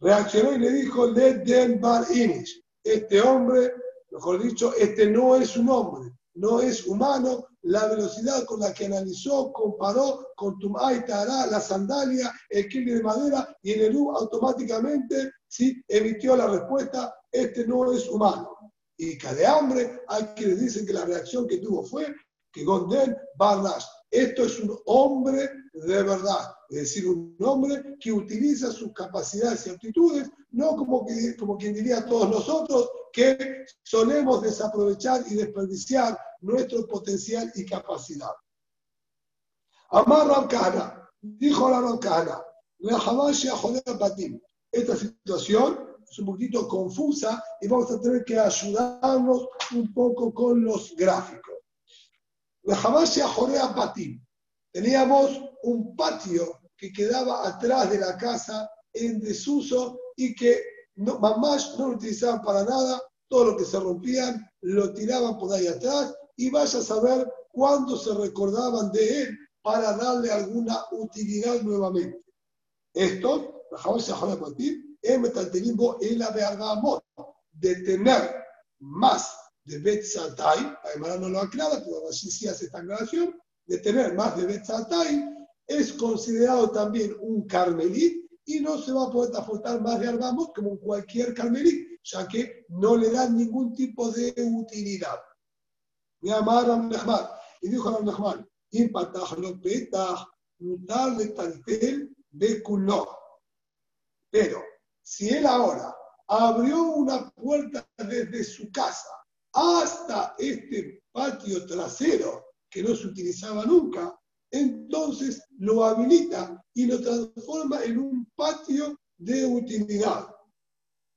reaccionó y le dijo, Let den bar inish. Este hombre, mejor dicho, este no es un hombre, no es humano. La velocidad con la que analizó, comparó con Tumay Tará, la sandalia, el kilo de madera, y el automáticamente ¿sí? emitió la respuesta, este no es humano. Y de hambre, hay quienes dicen que la reacción que tuvo fue que Gonden Barnash, esto es un hombre de verdad, es decir, un hombre que utiliza sus capacidades y aptitudes, no como, como quien diría todos nosotros, que solemos desaprovechar y desperdiciar nuestro potencial y capacidad. Amar Ramkana, dijo la Ramkana. Esta situación es un poquito confusa y vamos a tener que ayudarnos un poco con los gráficos. La Hamasia Jorea Patim. Teníamos un patio que quedaba atrás de la casa en desuso y que no, mamás no lo utilizaban para nada, todo lo que se rompían lo tiraban por ahí atrás y vaya a saber cuándo se recordaban de él para darle alguna utilidad nuevamente. Esto, de tener más de Betzatai, además no lo aclara, pero así sí hace esta aclaración, de tener más de Betzatai, es considerado también un carmelit y no se va a poder transportar más de Argamot como cualquier carmelit, ya que no le dan ningún tipo de utilidad. Mi amar y dijo a Nahman, impatah lo petah, mutar de taltel, bekuló. Pero si él ahora abrió una puerta desde su casa hasta este patio trasero que no se utilizaba nunca, entonces lo habilita y lo transforma en un patio de utilidad.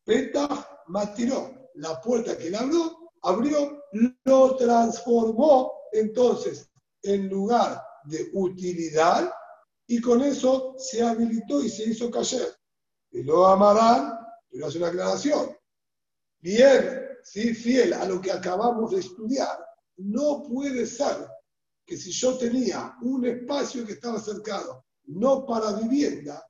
Petah matiró, la puerta que él abrió, abrió, lo transformó entonces en lugar de utilidad y con eso se habilitó y se hizo cayer y lo amarán, pero hace una aclaración. Bien, sí, fiel a lo que acabamos de estudiar, no puede ser que si yo tenía un espacio que estaba cercado, no para vivienda,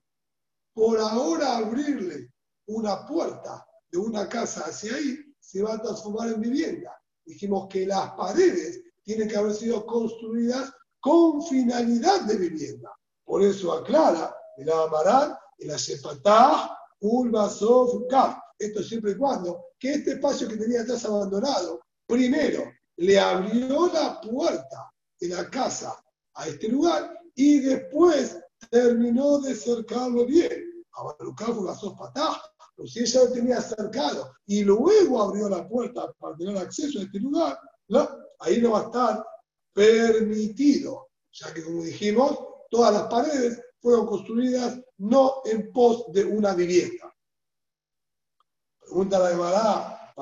por ahora abrirle una puerta de una casa hacia ahí, se va a transformar en vivienda. Dijimos que las paredes tienen que haber sido construidas con finalidad de vivienda. Por eso aclara, el amarán el Ashepatah, Ulbasov, Kaf. Esto siempre y cuando que este espacio que tenía atrás abandonado, primero le abrió la puerta de la casa a este lugar y después terminó de cercarlo bien. Abalucaf, Ulbasov, Patah. Si ella lo tenía cercado y luego abrió la puerta para tener acceso a este lugar, ahí no va a estar permitido, ya que como dijimos, todas las paredes fueron construidas no en pos de una vivienda. Pregunta la Emara,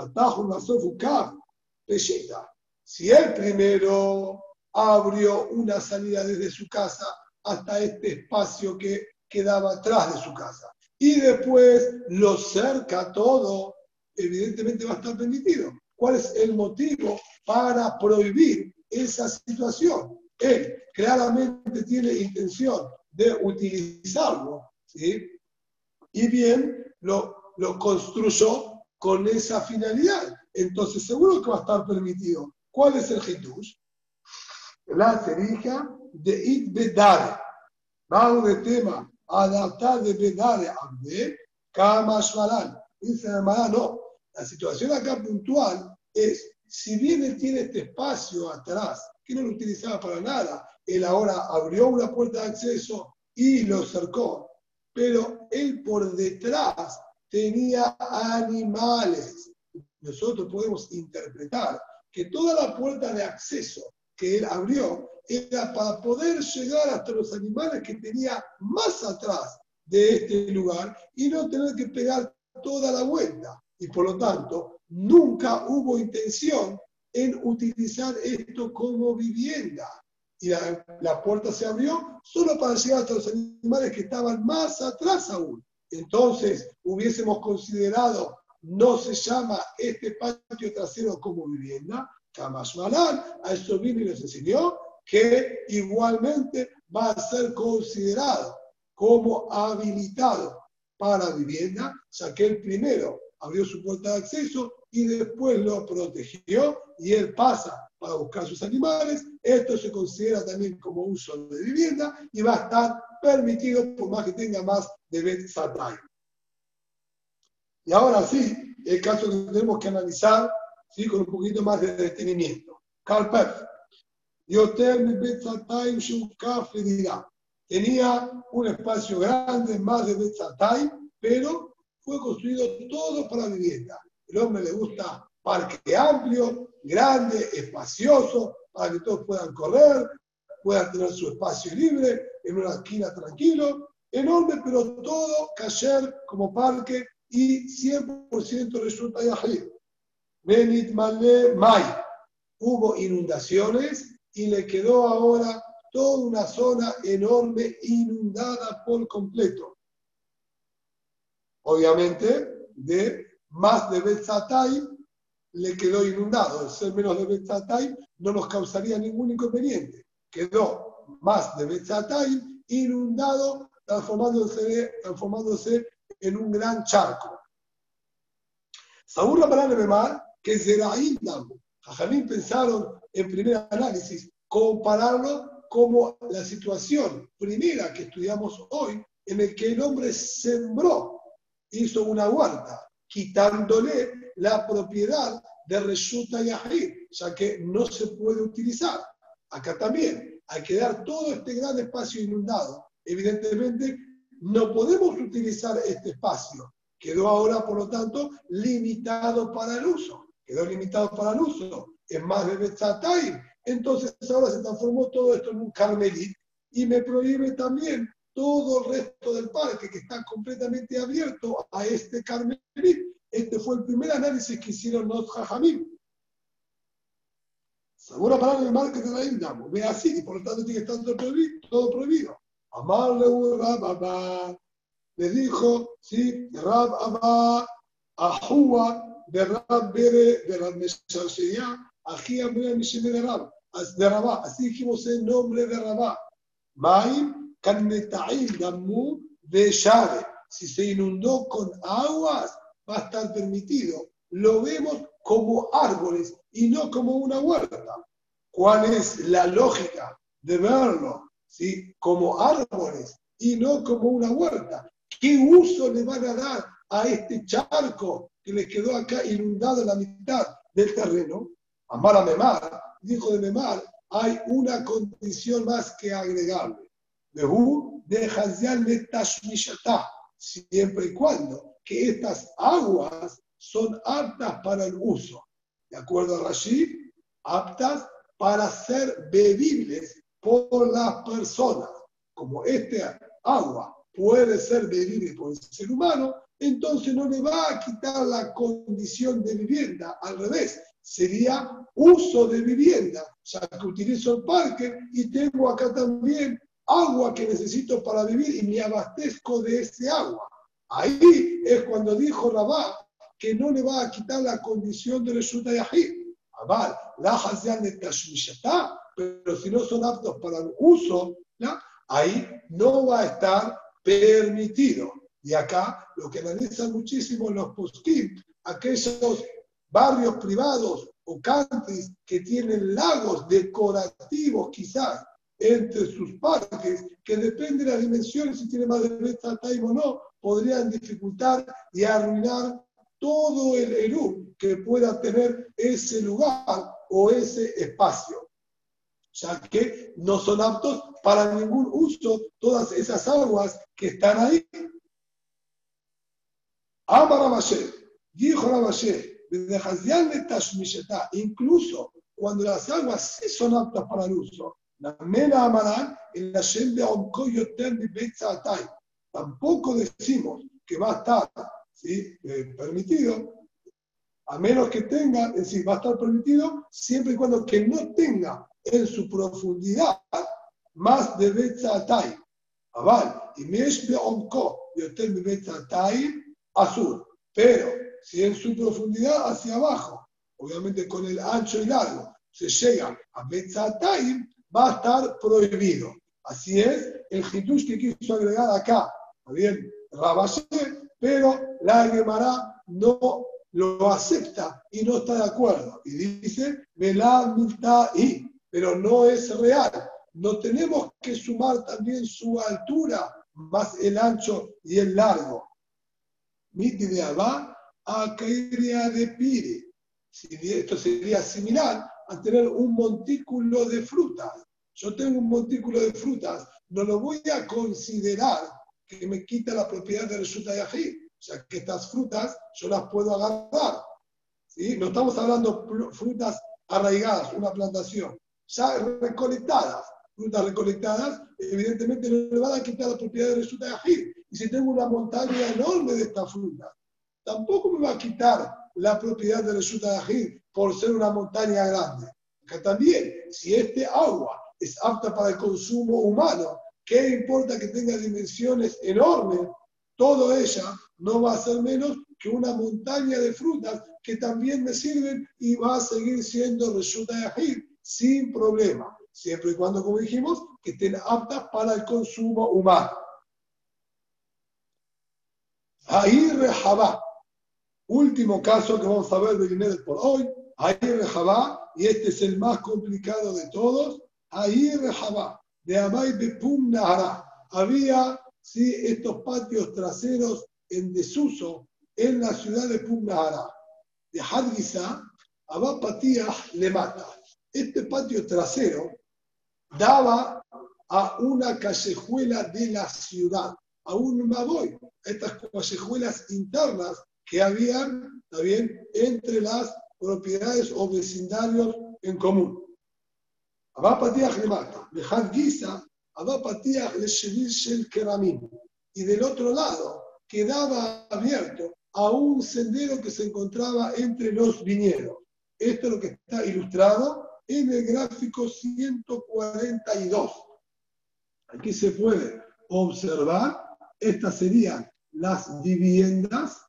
si él primero abrió una salida desde su casa hasta este espacio que quedaba atrás de su casa y después lo cerca todo, evidentemente va a estar permitido. ¿Cuál es el motivo para prohibir esa situación? Él claramente tiene intención de utilizarlo, ¿sí? y bien lo, lo construyó con esa finalidad. Entonces, seguro que va a estar permitido. ¿Cuál es el Hitush? La cerija de It Bedare. Vamos de tema, adaptar de Bedare a Abde, Kama Dice la no. La situación acá puntual es, si bien él tiene este espacio atrás, que no lo utilizaba para nada, él ahora abrió una puerta de acceso y lo cercó, pero él por detrás tenía animales. Nosotros podemos interpretar que toda la puerta de acceso que él abrió era para poder llegar hasta los animales que tenía más atrás de este lugar y no tener que pegar toda la vuelta. Y por lo tanto, nunca hubo intención en utilizar esto como vivienda y la, puerta se abrió solo para llegar hasta los animales que estaban más atrás aún. Entonces hubiésemos considerado no se llama este patio trasero como vivienda, Kamashmalan, a eso vino y les enseñó que igualmente va a ser considerado como habilitado para vivienda, ya que el primero abrió su puerta de acceso y después lo protegió y él pasa para buscar sus animales. Esto se considera también como uso de vivienda y va a estar permitido por más que tenga más de Bet Satay. Y ahora sí, el caso que tenemos que analizar ¿sí? con un poquito más de detenimiento. Carl Tenía un espacio grande, más de Betzatay, pero fue construido todo para vivienda. El hombre le gusta parque amplio, grande, espacioso, para que todos puedan correr, puedan tener su espacio libre, en una esquina tranquilo, enorme, pero todo cayer como parque y 100% resulta yahid. Benit May. Hubo inundaciones y le quedó ahora toda una zona enorme inundada por completo. Obviamente, de más de Betzatay le quedó inundado. El ser menos de Betzatay no nos causaría ningún inconveniente. Quedó más de Betzatay inundado, transformándose, transformándose en un gran charco. Saúl de Mar que Zeraindam. Jajamín pensaron en primer análisis compararlo como la situación primera que estudiamos hoy, en el que el hombre sembró, hizo una huerta, quitándole la propiedad de Reshuta y ya que no se puede utilizar. Acá también hay que dar todo este gran espacio inundado. Evidentemente, no podemos utilizar este espacio. Quedó ahora, por lo tanto, limitado para el uso quedó limitado para el uso en más de Betzatay, entonces ahora se transformó todo esto en un carmelit y me prohíbe también todo el resto del parque que está completamente abierto a este carmelit. Este fue el primer análisis que hicieron los jajamim. Segura palabra el marco de la Indamo. Ve así, y por lo tanto tiene que estar todo prohibido. Todo prohibido. Amarle Rab Le dijo, sí, Rab Abba, Ahua, de Rab Bere, de Rab Mesharshiya, aquí Mishime de Rab, de Rabá, así dijimos el nombre de Rabá. Maim, Kanmetaim, Damu, de Share. Si se inundó con aguas, va a estar permitido. Lo vemos como árboles y no como una huerta. ¿Cuál es la lógica de verlo ¿sí? como árboles y no como una huerta? ¿Qué uso le van a dar a este charco que le quedó acá inundado la mitad del terreno, Amar a Memar, dijo de Memar, hay una condición más que agregarle. de siempre y cuando que estas aguas son aptas para el uso. De acuerdo a Rashid, aptas para ser bebibles por las personas. Como este agua puede ser bebible por el ser humano, entonces no le va a quitar la condición de vivienda, al revés, sería uso de vivienda, ya que utilizo el parque y tengo acá también agua que necesito para vivir y me abastezco de ese agua. Ahí es cuando dijo Rabá que no le va a quitar la condición de Reshuta Yahid. Abal, la de pero si no son aptos para el uso, ahí no va a estar permitido. Y acá lo que analizan muchísimo los poskim, aquellos barrios privados o countries que tienen lagos decorativos quizás entre sus parques, que depende de las dimensiones, si tiene más de Beta Time o no, podrían dificultar y arruinar todo el Eru que pueda tener ese lugar o ese espacio, ya que no son aptos para ningún uso todas esas aguas que están ahí Ama Ramashe, dijo Ramashe, incluso cuando las aguas sí son aptas para el uso, tampoco decimos que va a estar ¿sí? eh, permitido, a menos que tenga, es decir, va a estar permitido siempre y cuando que no tenga en su profundidad más de Betzatay. Aval, y Mesh Beonko, Yotel Azul. Pero si en su profundidad hacia abajo, obviamente con el ancho y largo, se llega a Betzataim, va a estar prohibido. Así es el Hitush que quiso agregar acá. ¿Está bien? Rabashe, pero la Gemara no lo acepta y no está de acuerdo. Y dice, Velá y, pero no es real. No tenemos que sumar también su altura más el ancho y el largo. Va a caería de pire. Esto sería similar a tener un montículo de frutas. Yo tengo un montículo de frutas, no lo voy a considerar que me quita la propiedad de resulta de. O sea, que estas frutas yo las puedo agarrar. ¿sí? No estamos hablando frutas arraigadas, una plantación, ya recolectadas. Frutas recolectadas, evidentemente no le van a quitar la propiedad de resulta de. Y si tengo una montaña enorme de estas frutas, tampoco me va a quitar la propiedad de resulta de ají por ser una montaña grande. Acá también, si este agua es apta para el consumo humano, ¿qué importa que tenga dimensiones enormes? Todo ella no va a ser menos que una montaña de frutas que también me sirven y va a seguir siendo resulta de ají sin problema, siempre y cuando, como dijimos, que estén aptas para el consumo humano. Ahí Rejabá, último caso que vamos a ver de Guinness por hoy, ahí Rejabá, y este es el más complicado de todos, ahí Rejabá, de Amay Bepum Nahara. Había ¿sí? estos patios traseros en desuso en la ciudad de Pugnahara. De Hadgiza, Abba le mata. Este patio trasero daba a una callejuela de la ciudad, a un Maboy, estas callejuelas internas que habían también entre las propiedades o vecindarios en común. Y del otro lado, quedaba abierto a un sendero que se encontraba entre los viñedos. Esto es lo que está ilustrado en el gráfico 142. Aquí se puede observar, estas serían las viviendas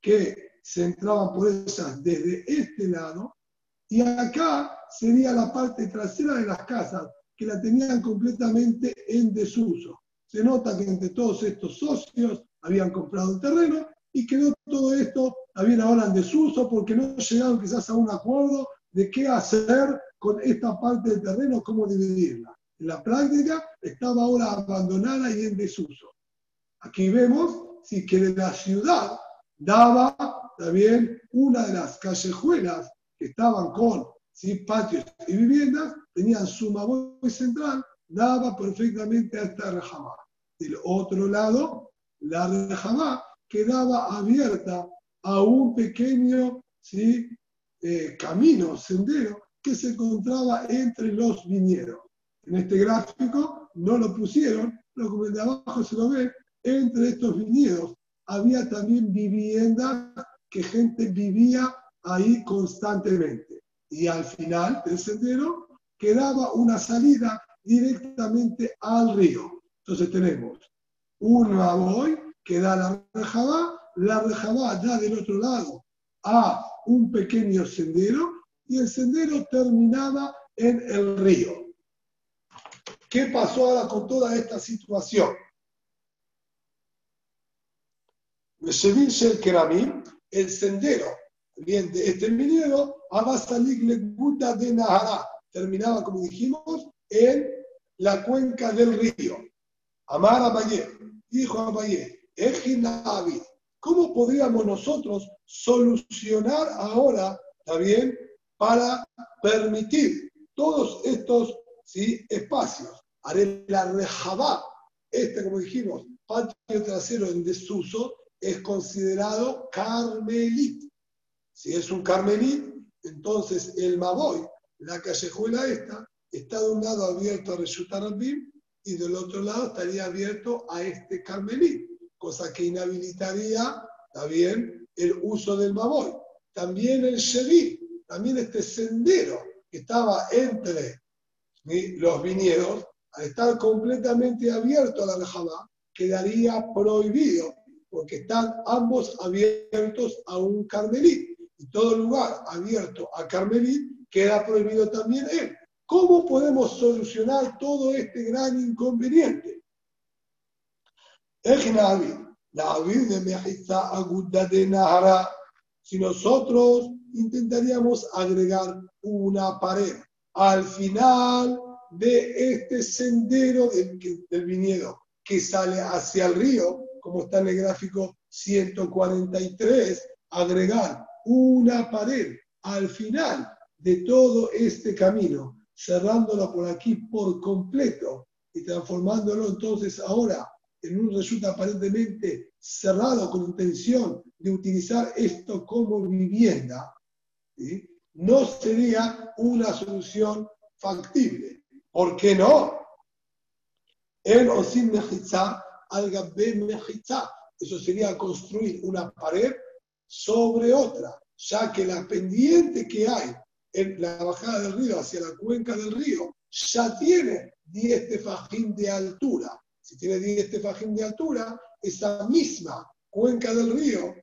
que se entraban por ellas desde este lado y acá sería la parte trasera de las casas que la tenían completamente en desuso. Se nota que entre todos estos socios habían comprado el terreno y quedó todo esto también ahora en desuso porque no llegaron quizás a un acuerdo de qué hacer con esta parte del terreno, cómo dividirla. En la práctica estaba ahora abandonada y en desuso. Aquí vemos sí, que de la ciudad daba también una de las callejuelas que estaban con ¿sí? patios y viviendas, tenían su maboy central, daba perfectamente a esta rejamá. Del otro lado, la rejamá quedaba abierta a un pequeño ¿sí? Eh, camino, sendero, que se encontraba entre los viñedos. En este gráfico no lo pusieron, pero como de abajo se lo ve, entre estos viñedos había también viviendas que gente vivía ahí constantemente. Y al final del sendero quedaba una salida directamente al río. Entonces tenemos un Maboy que da la Rejabá, la Rejabá da del otro lado a un pequeño sendero y el sendero terminaba en el río. ¿Qué pasó ahora con toda esta situación? El sendero bien, de este minero, le gusta de Nahara, terminaba, como dijimos, en la cuenca del río. Amar Abayé, dijo Abayé, ¿cómo podríamos nosotros solucionar ahora, también, para permitir todos estos ¿sí? espacios? Haré la rejabá, este, como dijimos, patio trasero en desuso, es considerado carmelit. Si es un carmelit, entonces el maboy, la callejuela esta, está de un lado abierto a Reshutar y del otro lado estaría abierto a este carmelí, cosa que inhabilitaría también el uso del maboy. También el sheví, también este sendero que estaba entre los viñedos, al estar completamente abierto a la lejabá, quedaría prohibido porque están ambos abiertos a un carmelí. Y todo lugar abierto a carmelí queda prohibido también él. ¿Cómo podemos solucionar todo este gran inconveniente? la de de Nahara. Si nosotros intentaríamos agregar una pared al final de este sendero del, del viñedo que sale hacia el río, como está en el gráfico 143, agregar una pared al final de todo este camino, cerrándolo por aquí por completo y transformándolo entonces ahora en un resulta aparentemente cerrado con intención de utilizar esto como vivienda, no sería una solución factible. ¿Por qué no? El Osim Mejitza, Al-Gabbe Mejitza. Eso sería construir una pared sobre otra, ya que la pendiente que hay en la bajada del río hacia la cuenca del río ya tiene 10 tefajín de altura. Si tiene 10 tefajín de altura, esa misma cuenca del río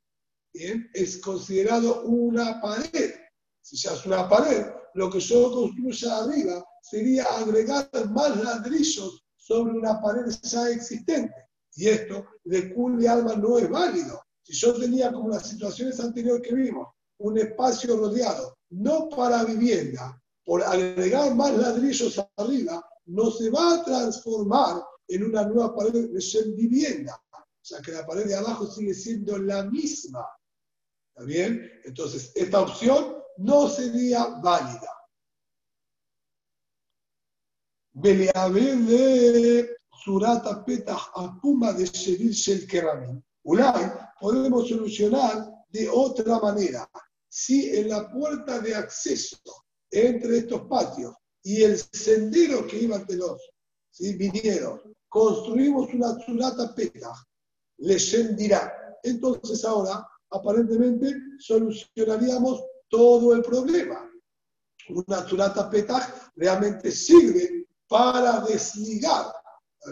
es considerado una pared. Si ya es una pared, lo que yo construya arriba sería agregar más ladrillos sobre una pared ya existente. Y esto de y alma no es válido. Si yo tenía como las situaciones anteriores que vimos, un espacio rodeado, no para vivienda, por agregar más ladrillos arriba, no se va a transformar en una nueva pared de vivienda. O sea que la pared de abajo sigue siendo la misma. ¿Está bien? Entonces, esta opción no sería válida. de Surata Petah Apuma de Shevil Shel Keramim. Ulay podemos solucionar de otra manera. Si en la puerta de acceso entre estos patios y el sendero que iba ante los ¿sí? vinieron, construimos una Surata Petah, le dirá. Entonces ahora, aparentemente, solucionaríamos todo el problema. Una Surata Petah realmente sirve para desligar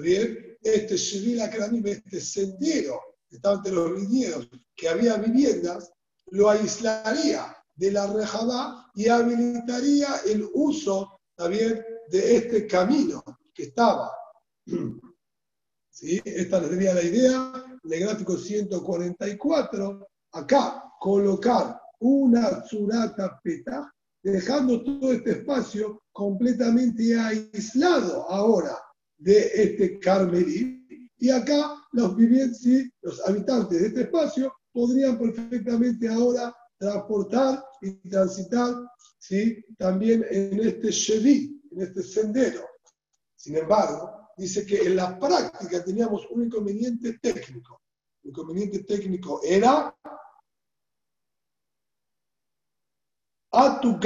bien? este Shivila este sendero que estaba entre los viñedos, que había viviendas, lo aislaría de la rejada y habilitaría el uso también de este camino que estaba. ¿Sí? Esta sería la idea. En el gráfico 144, acá colocar una surata peta dejando todo este espacio completamente aislado ahora de este Carmelí. Y acá los vivientes, los habitantes de este espacio podrían perfectamente ahora transportar y transitar ¿sí? también en este Shevi, en este sendero. Sin embargo, dice que en la práctica teníamos un inconveniente técnico. El inconveniente técnico era a tu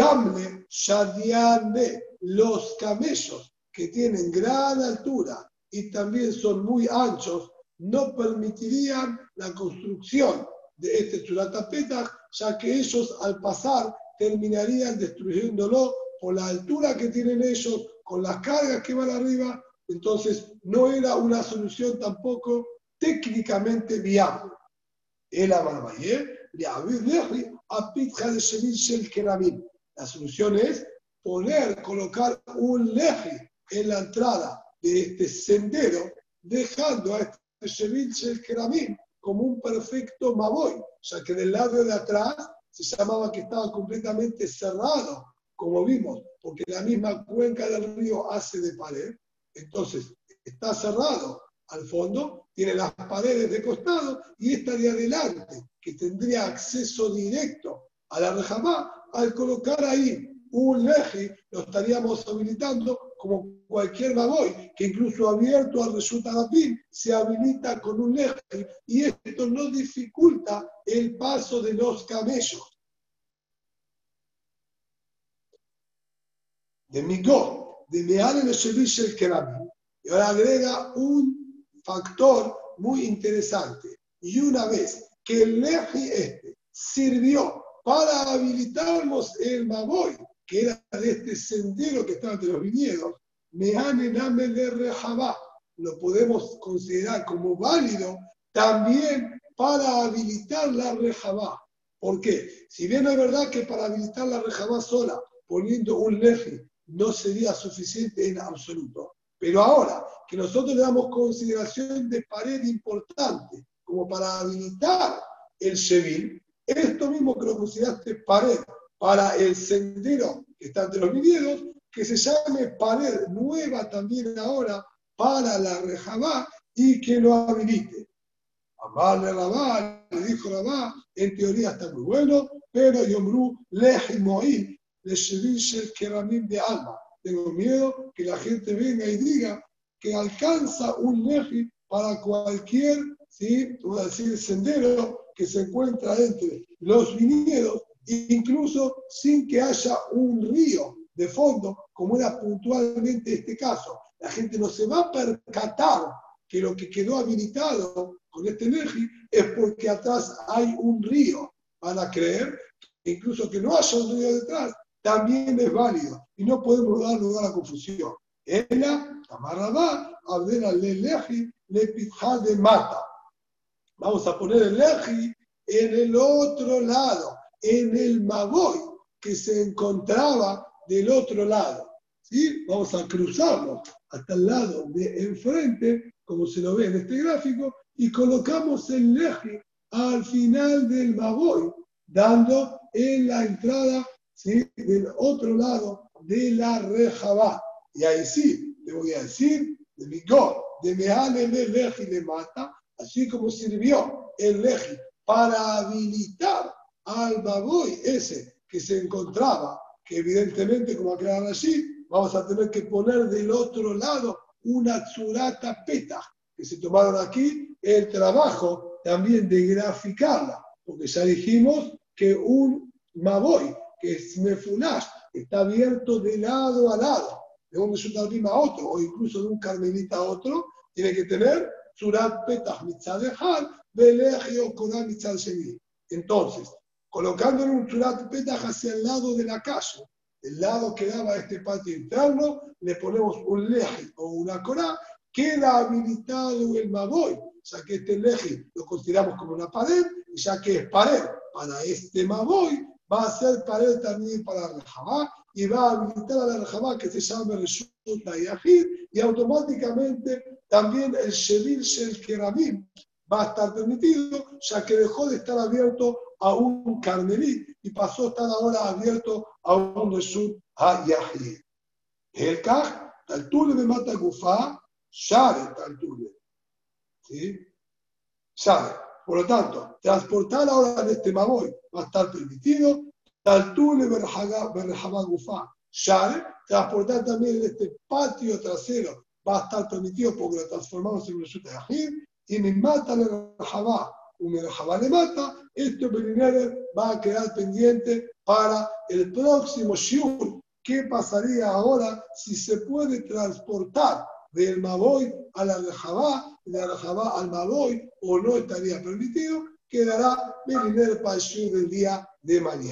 los camellos que tienen gran altura y también son muy anchos, no permitirían la construcción de este chulatapetach, ya que ellos al pasar terminarían destruyéndolo por la altura que tienen ellos, con las cargas que van arriba, entonces no era una solución tampoco técnicamente viable. El Amarbayé, la solución es poner, colocar un leji en la entrada de este sendero, dejando a este Shevil Shel Keramim como un perfecto Maboy, ya que del lado de atrás se llamaba que estaba completamente cerrado, como vimos, porque la misma cuenca del río hace de pared, entonces está cerrado al fondo, tiene las paredes de costado y esta de adelante, que tendría acceso directo a la rejamá, al colocar ahí un eje, lo estaríamos habilitando como cualquier baboy, que incluso abierto al resultado se habilita con un eje y esto no dificulta el paso de los camellos. De Migó, de Meal en el Kerami. Y ahora agrega un factor muy interesante. Y una vez que el eje este sirvió para habilitarnos el baboy, que era de este sendero que estaba entre los viñedos, lo podemos considerar como válido también para habilitar la rejabá. ¿Por qué? Si bien es verdad que para habilitar la rejabá sola, poniendo un leji, no sería suficiente en absoluto. Pero ahora que nosotros le damos consideración de pared importante como para habilitar el Shevil, esto mismo que lo consideraste pared para el sendero que está entre los viñedos, que se llame pared nueva también ahora para la Rejabá y que lo habilite. Amarle Rabá, le dijo Rabá, en teoría está muy bueno, pero Yomru Lejimoí, le Shevil Keramim de Alma. Tengo miedo que la gente venga y diga que alcanza un leji para cualquier, ¿sí? Voy a decir, sendero que se encuentra entre los viñedos, incluso sin que haya un río de fondo, como era puntualmente este caso. La gente no se va a percatar que lo que quedó habilitado con este leji es porque atrás hay un río. Van a creer incluso que no haya un río detrás, también es válido y no podemos dar lugar a confusión. Ella, Tamarabá, Abdela le leji, le de mata. Vamos a poner el leji en el otro lado, en el magoy que se encontraba del otro lado. ¿Sí? Vamos a cruzarlo hasta el lado de enfrente, como se lo ve en este gráfico, y colocamos el leji al final del magoy, dando en la entrada del otro lado de la rejabá. Y ahí sí, le voy a decir, de mi de Meale el leji le mata, así como sirvió el leji para habilitar al baboy ese que se encontraba, que evidentemente, como aclaran allí, vamos a tener que poner del otro lado una tzurata peta, que se tomaron aquí el trabajo también de graficarla, porque ya dijimos que un maboy que es mefulash, está abierto de lado a lado, de un Mesutarbim a otro, o incluso de un Carmelita a otro, tiene que tener Surat Petah Mitzad Echad, Koran Mitzad. Entonces, colocándole un Surat Petah hacia el lado de la calle, el lado que daba este patio interno, le ponemos un leji o una corá, queda habilitado el maboy, ya que este leji lo consideramos como una pared, y ya que es pared para este maboy, va a ser pared también para Rejabá y va a habilitar a la Rejabá que se llama Reshuta y y automáticamente también el Shevil Shel Keramim va a estar permitido, ya que dejó de estar abierto a un Carmelí y pasó a estar ahora abierto a un Reshut HaYahid. El Kaj, Taltule de Mata Gufá, Share Taltule. ¿Sí? Share. Por lo tanto, transportar ahora en este maboy va a estar permitido. Taltule Berjabagufá. Share, transportar también en este patio trasero va a estar permitido porque lo transformamos en un de ajir. Y me mata la Berjabá, un Berjabá le mata. Este va a quedar pendiente para el próximo Shiur. ¿Qué pasaría ahora si se puede transportar del Maboy a la Rejabá, de la al Maboy, o no estaría permitido, quedará Beliner para el del día de mañana.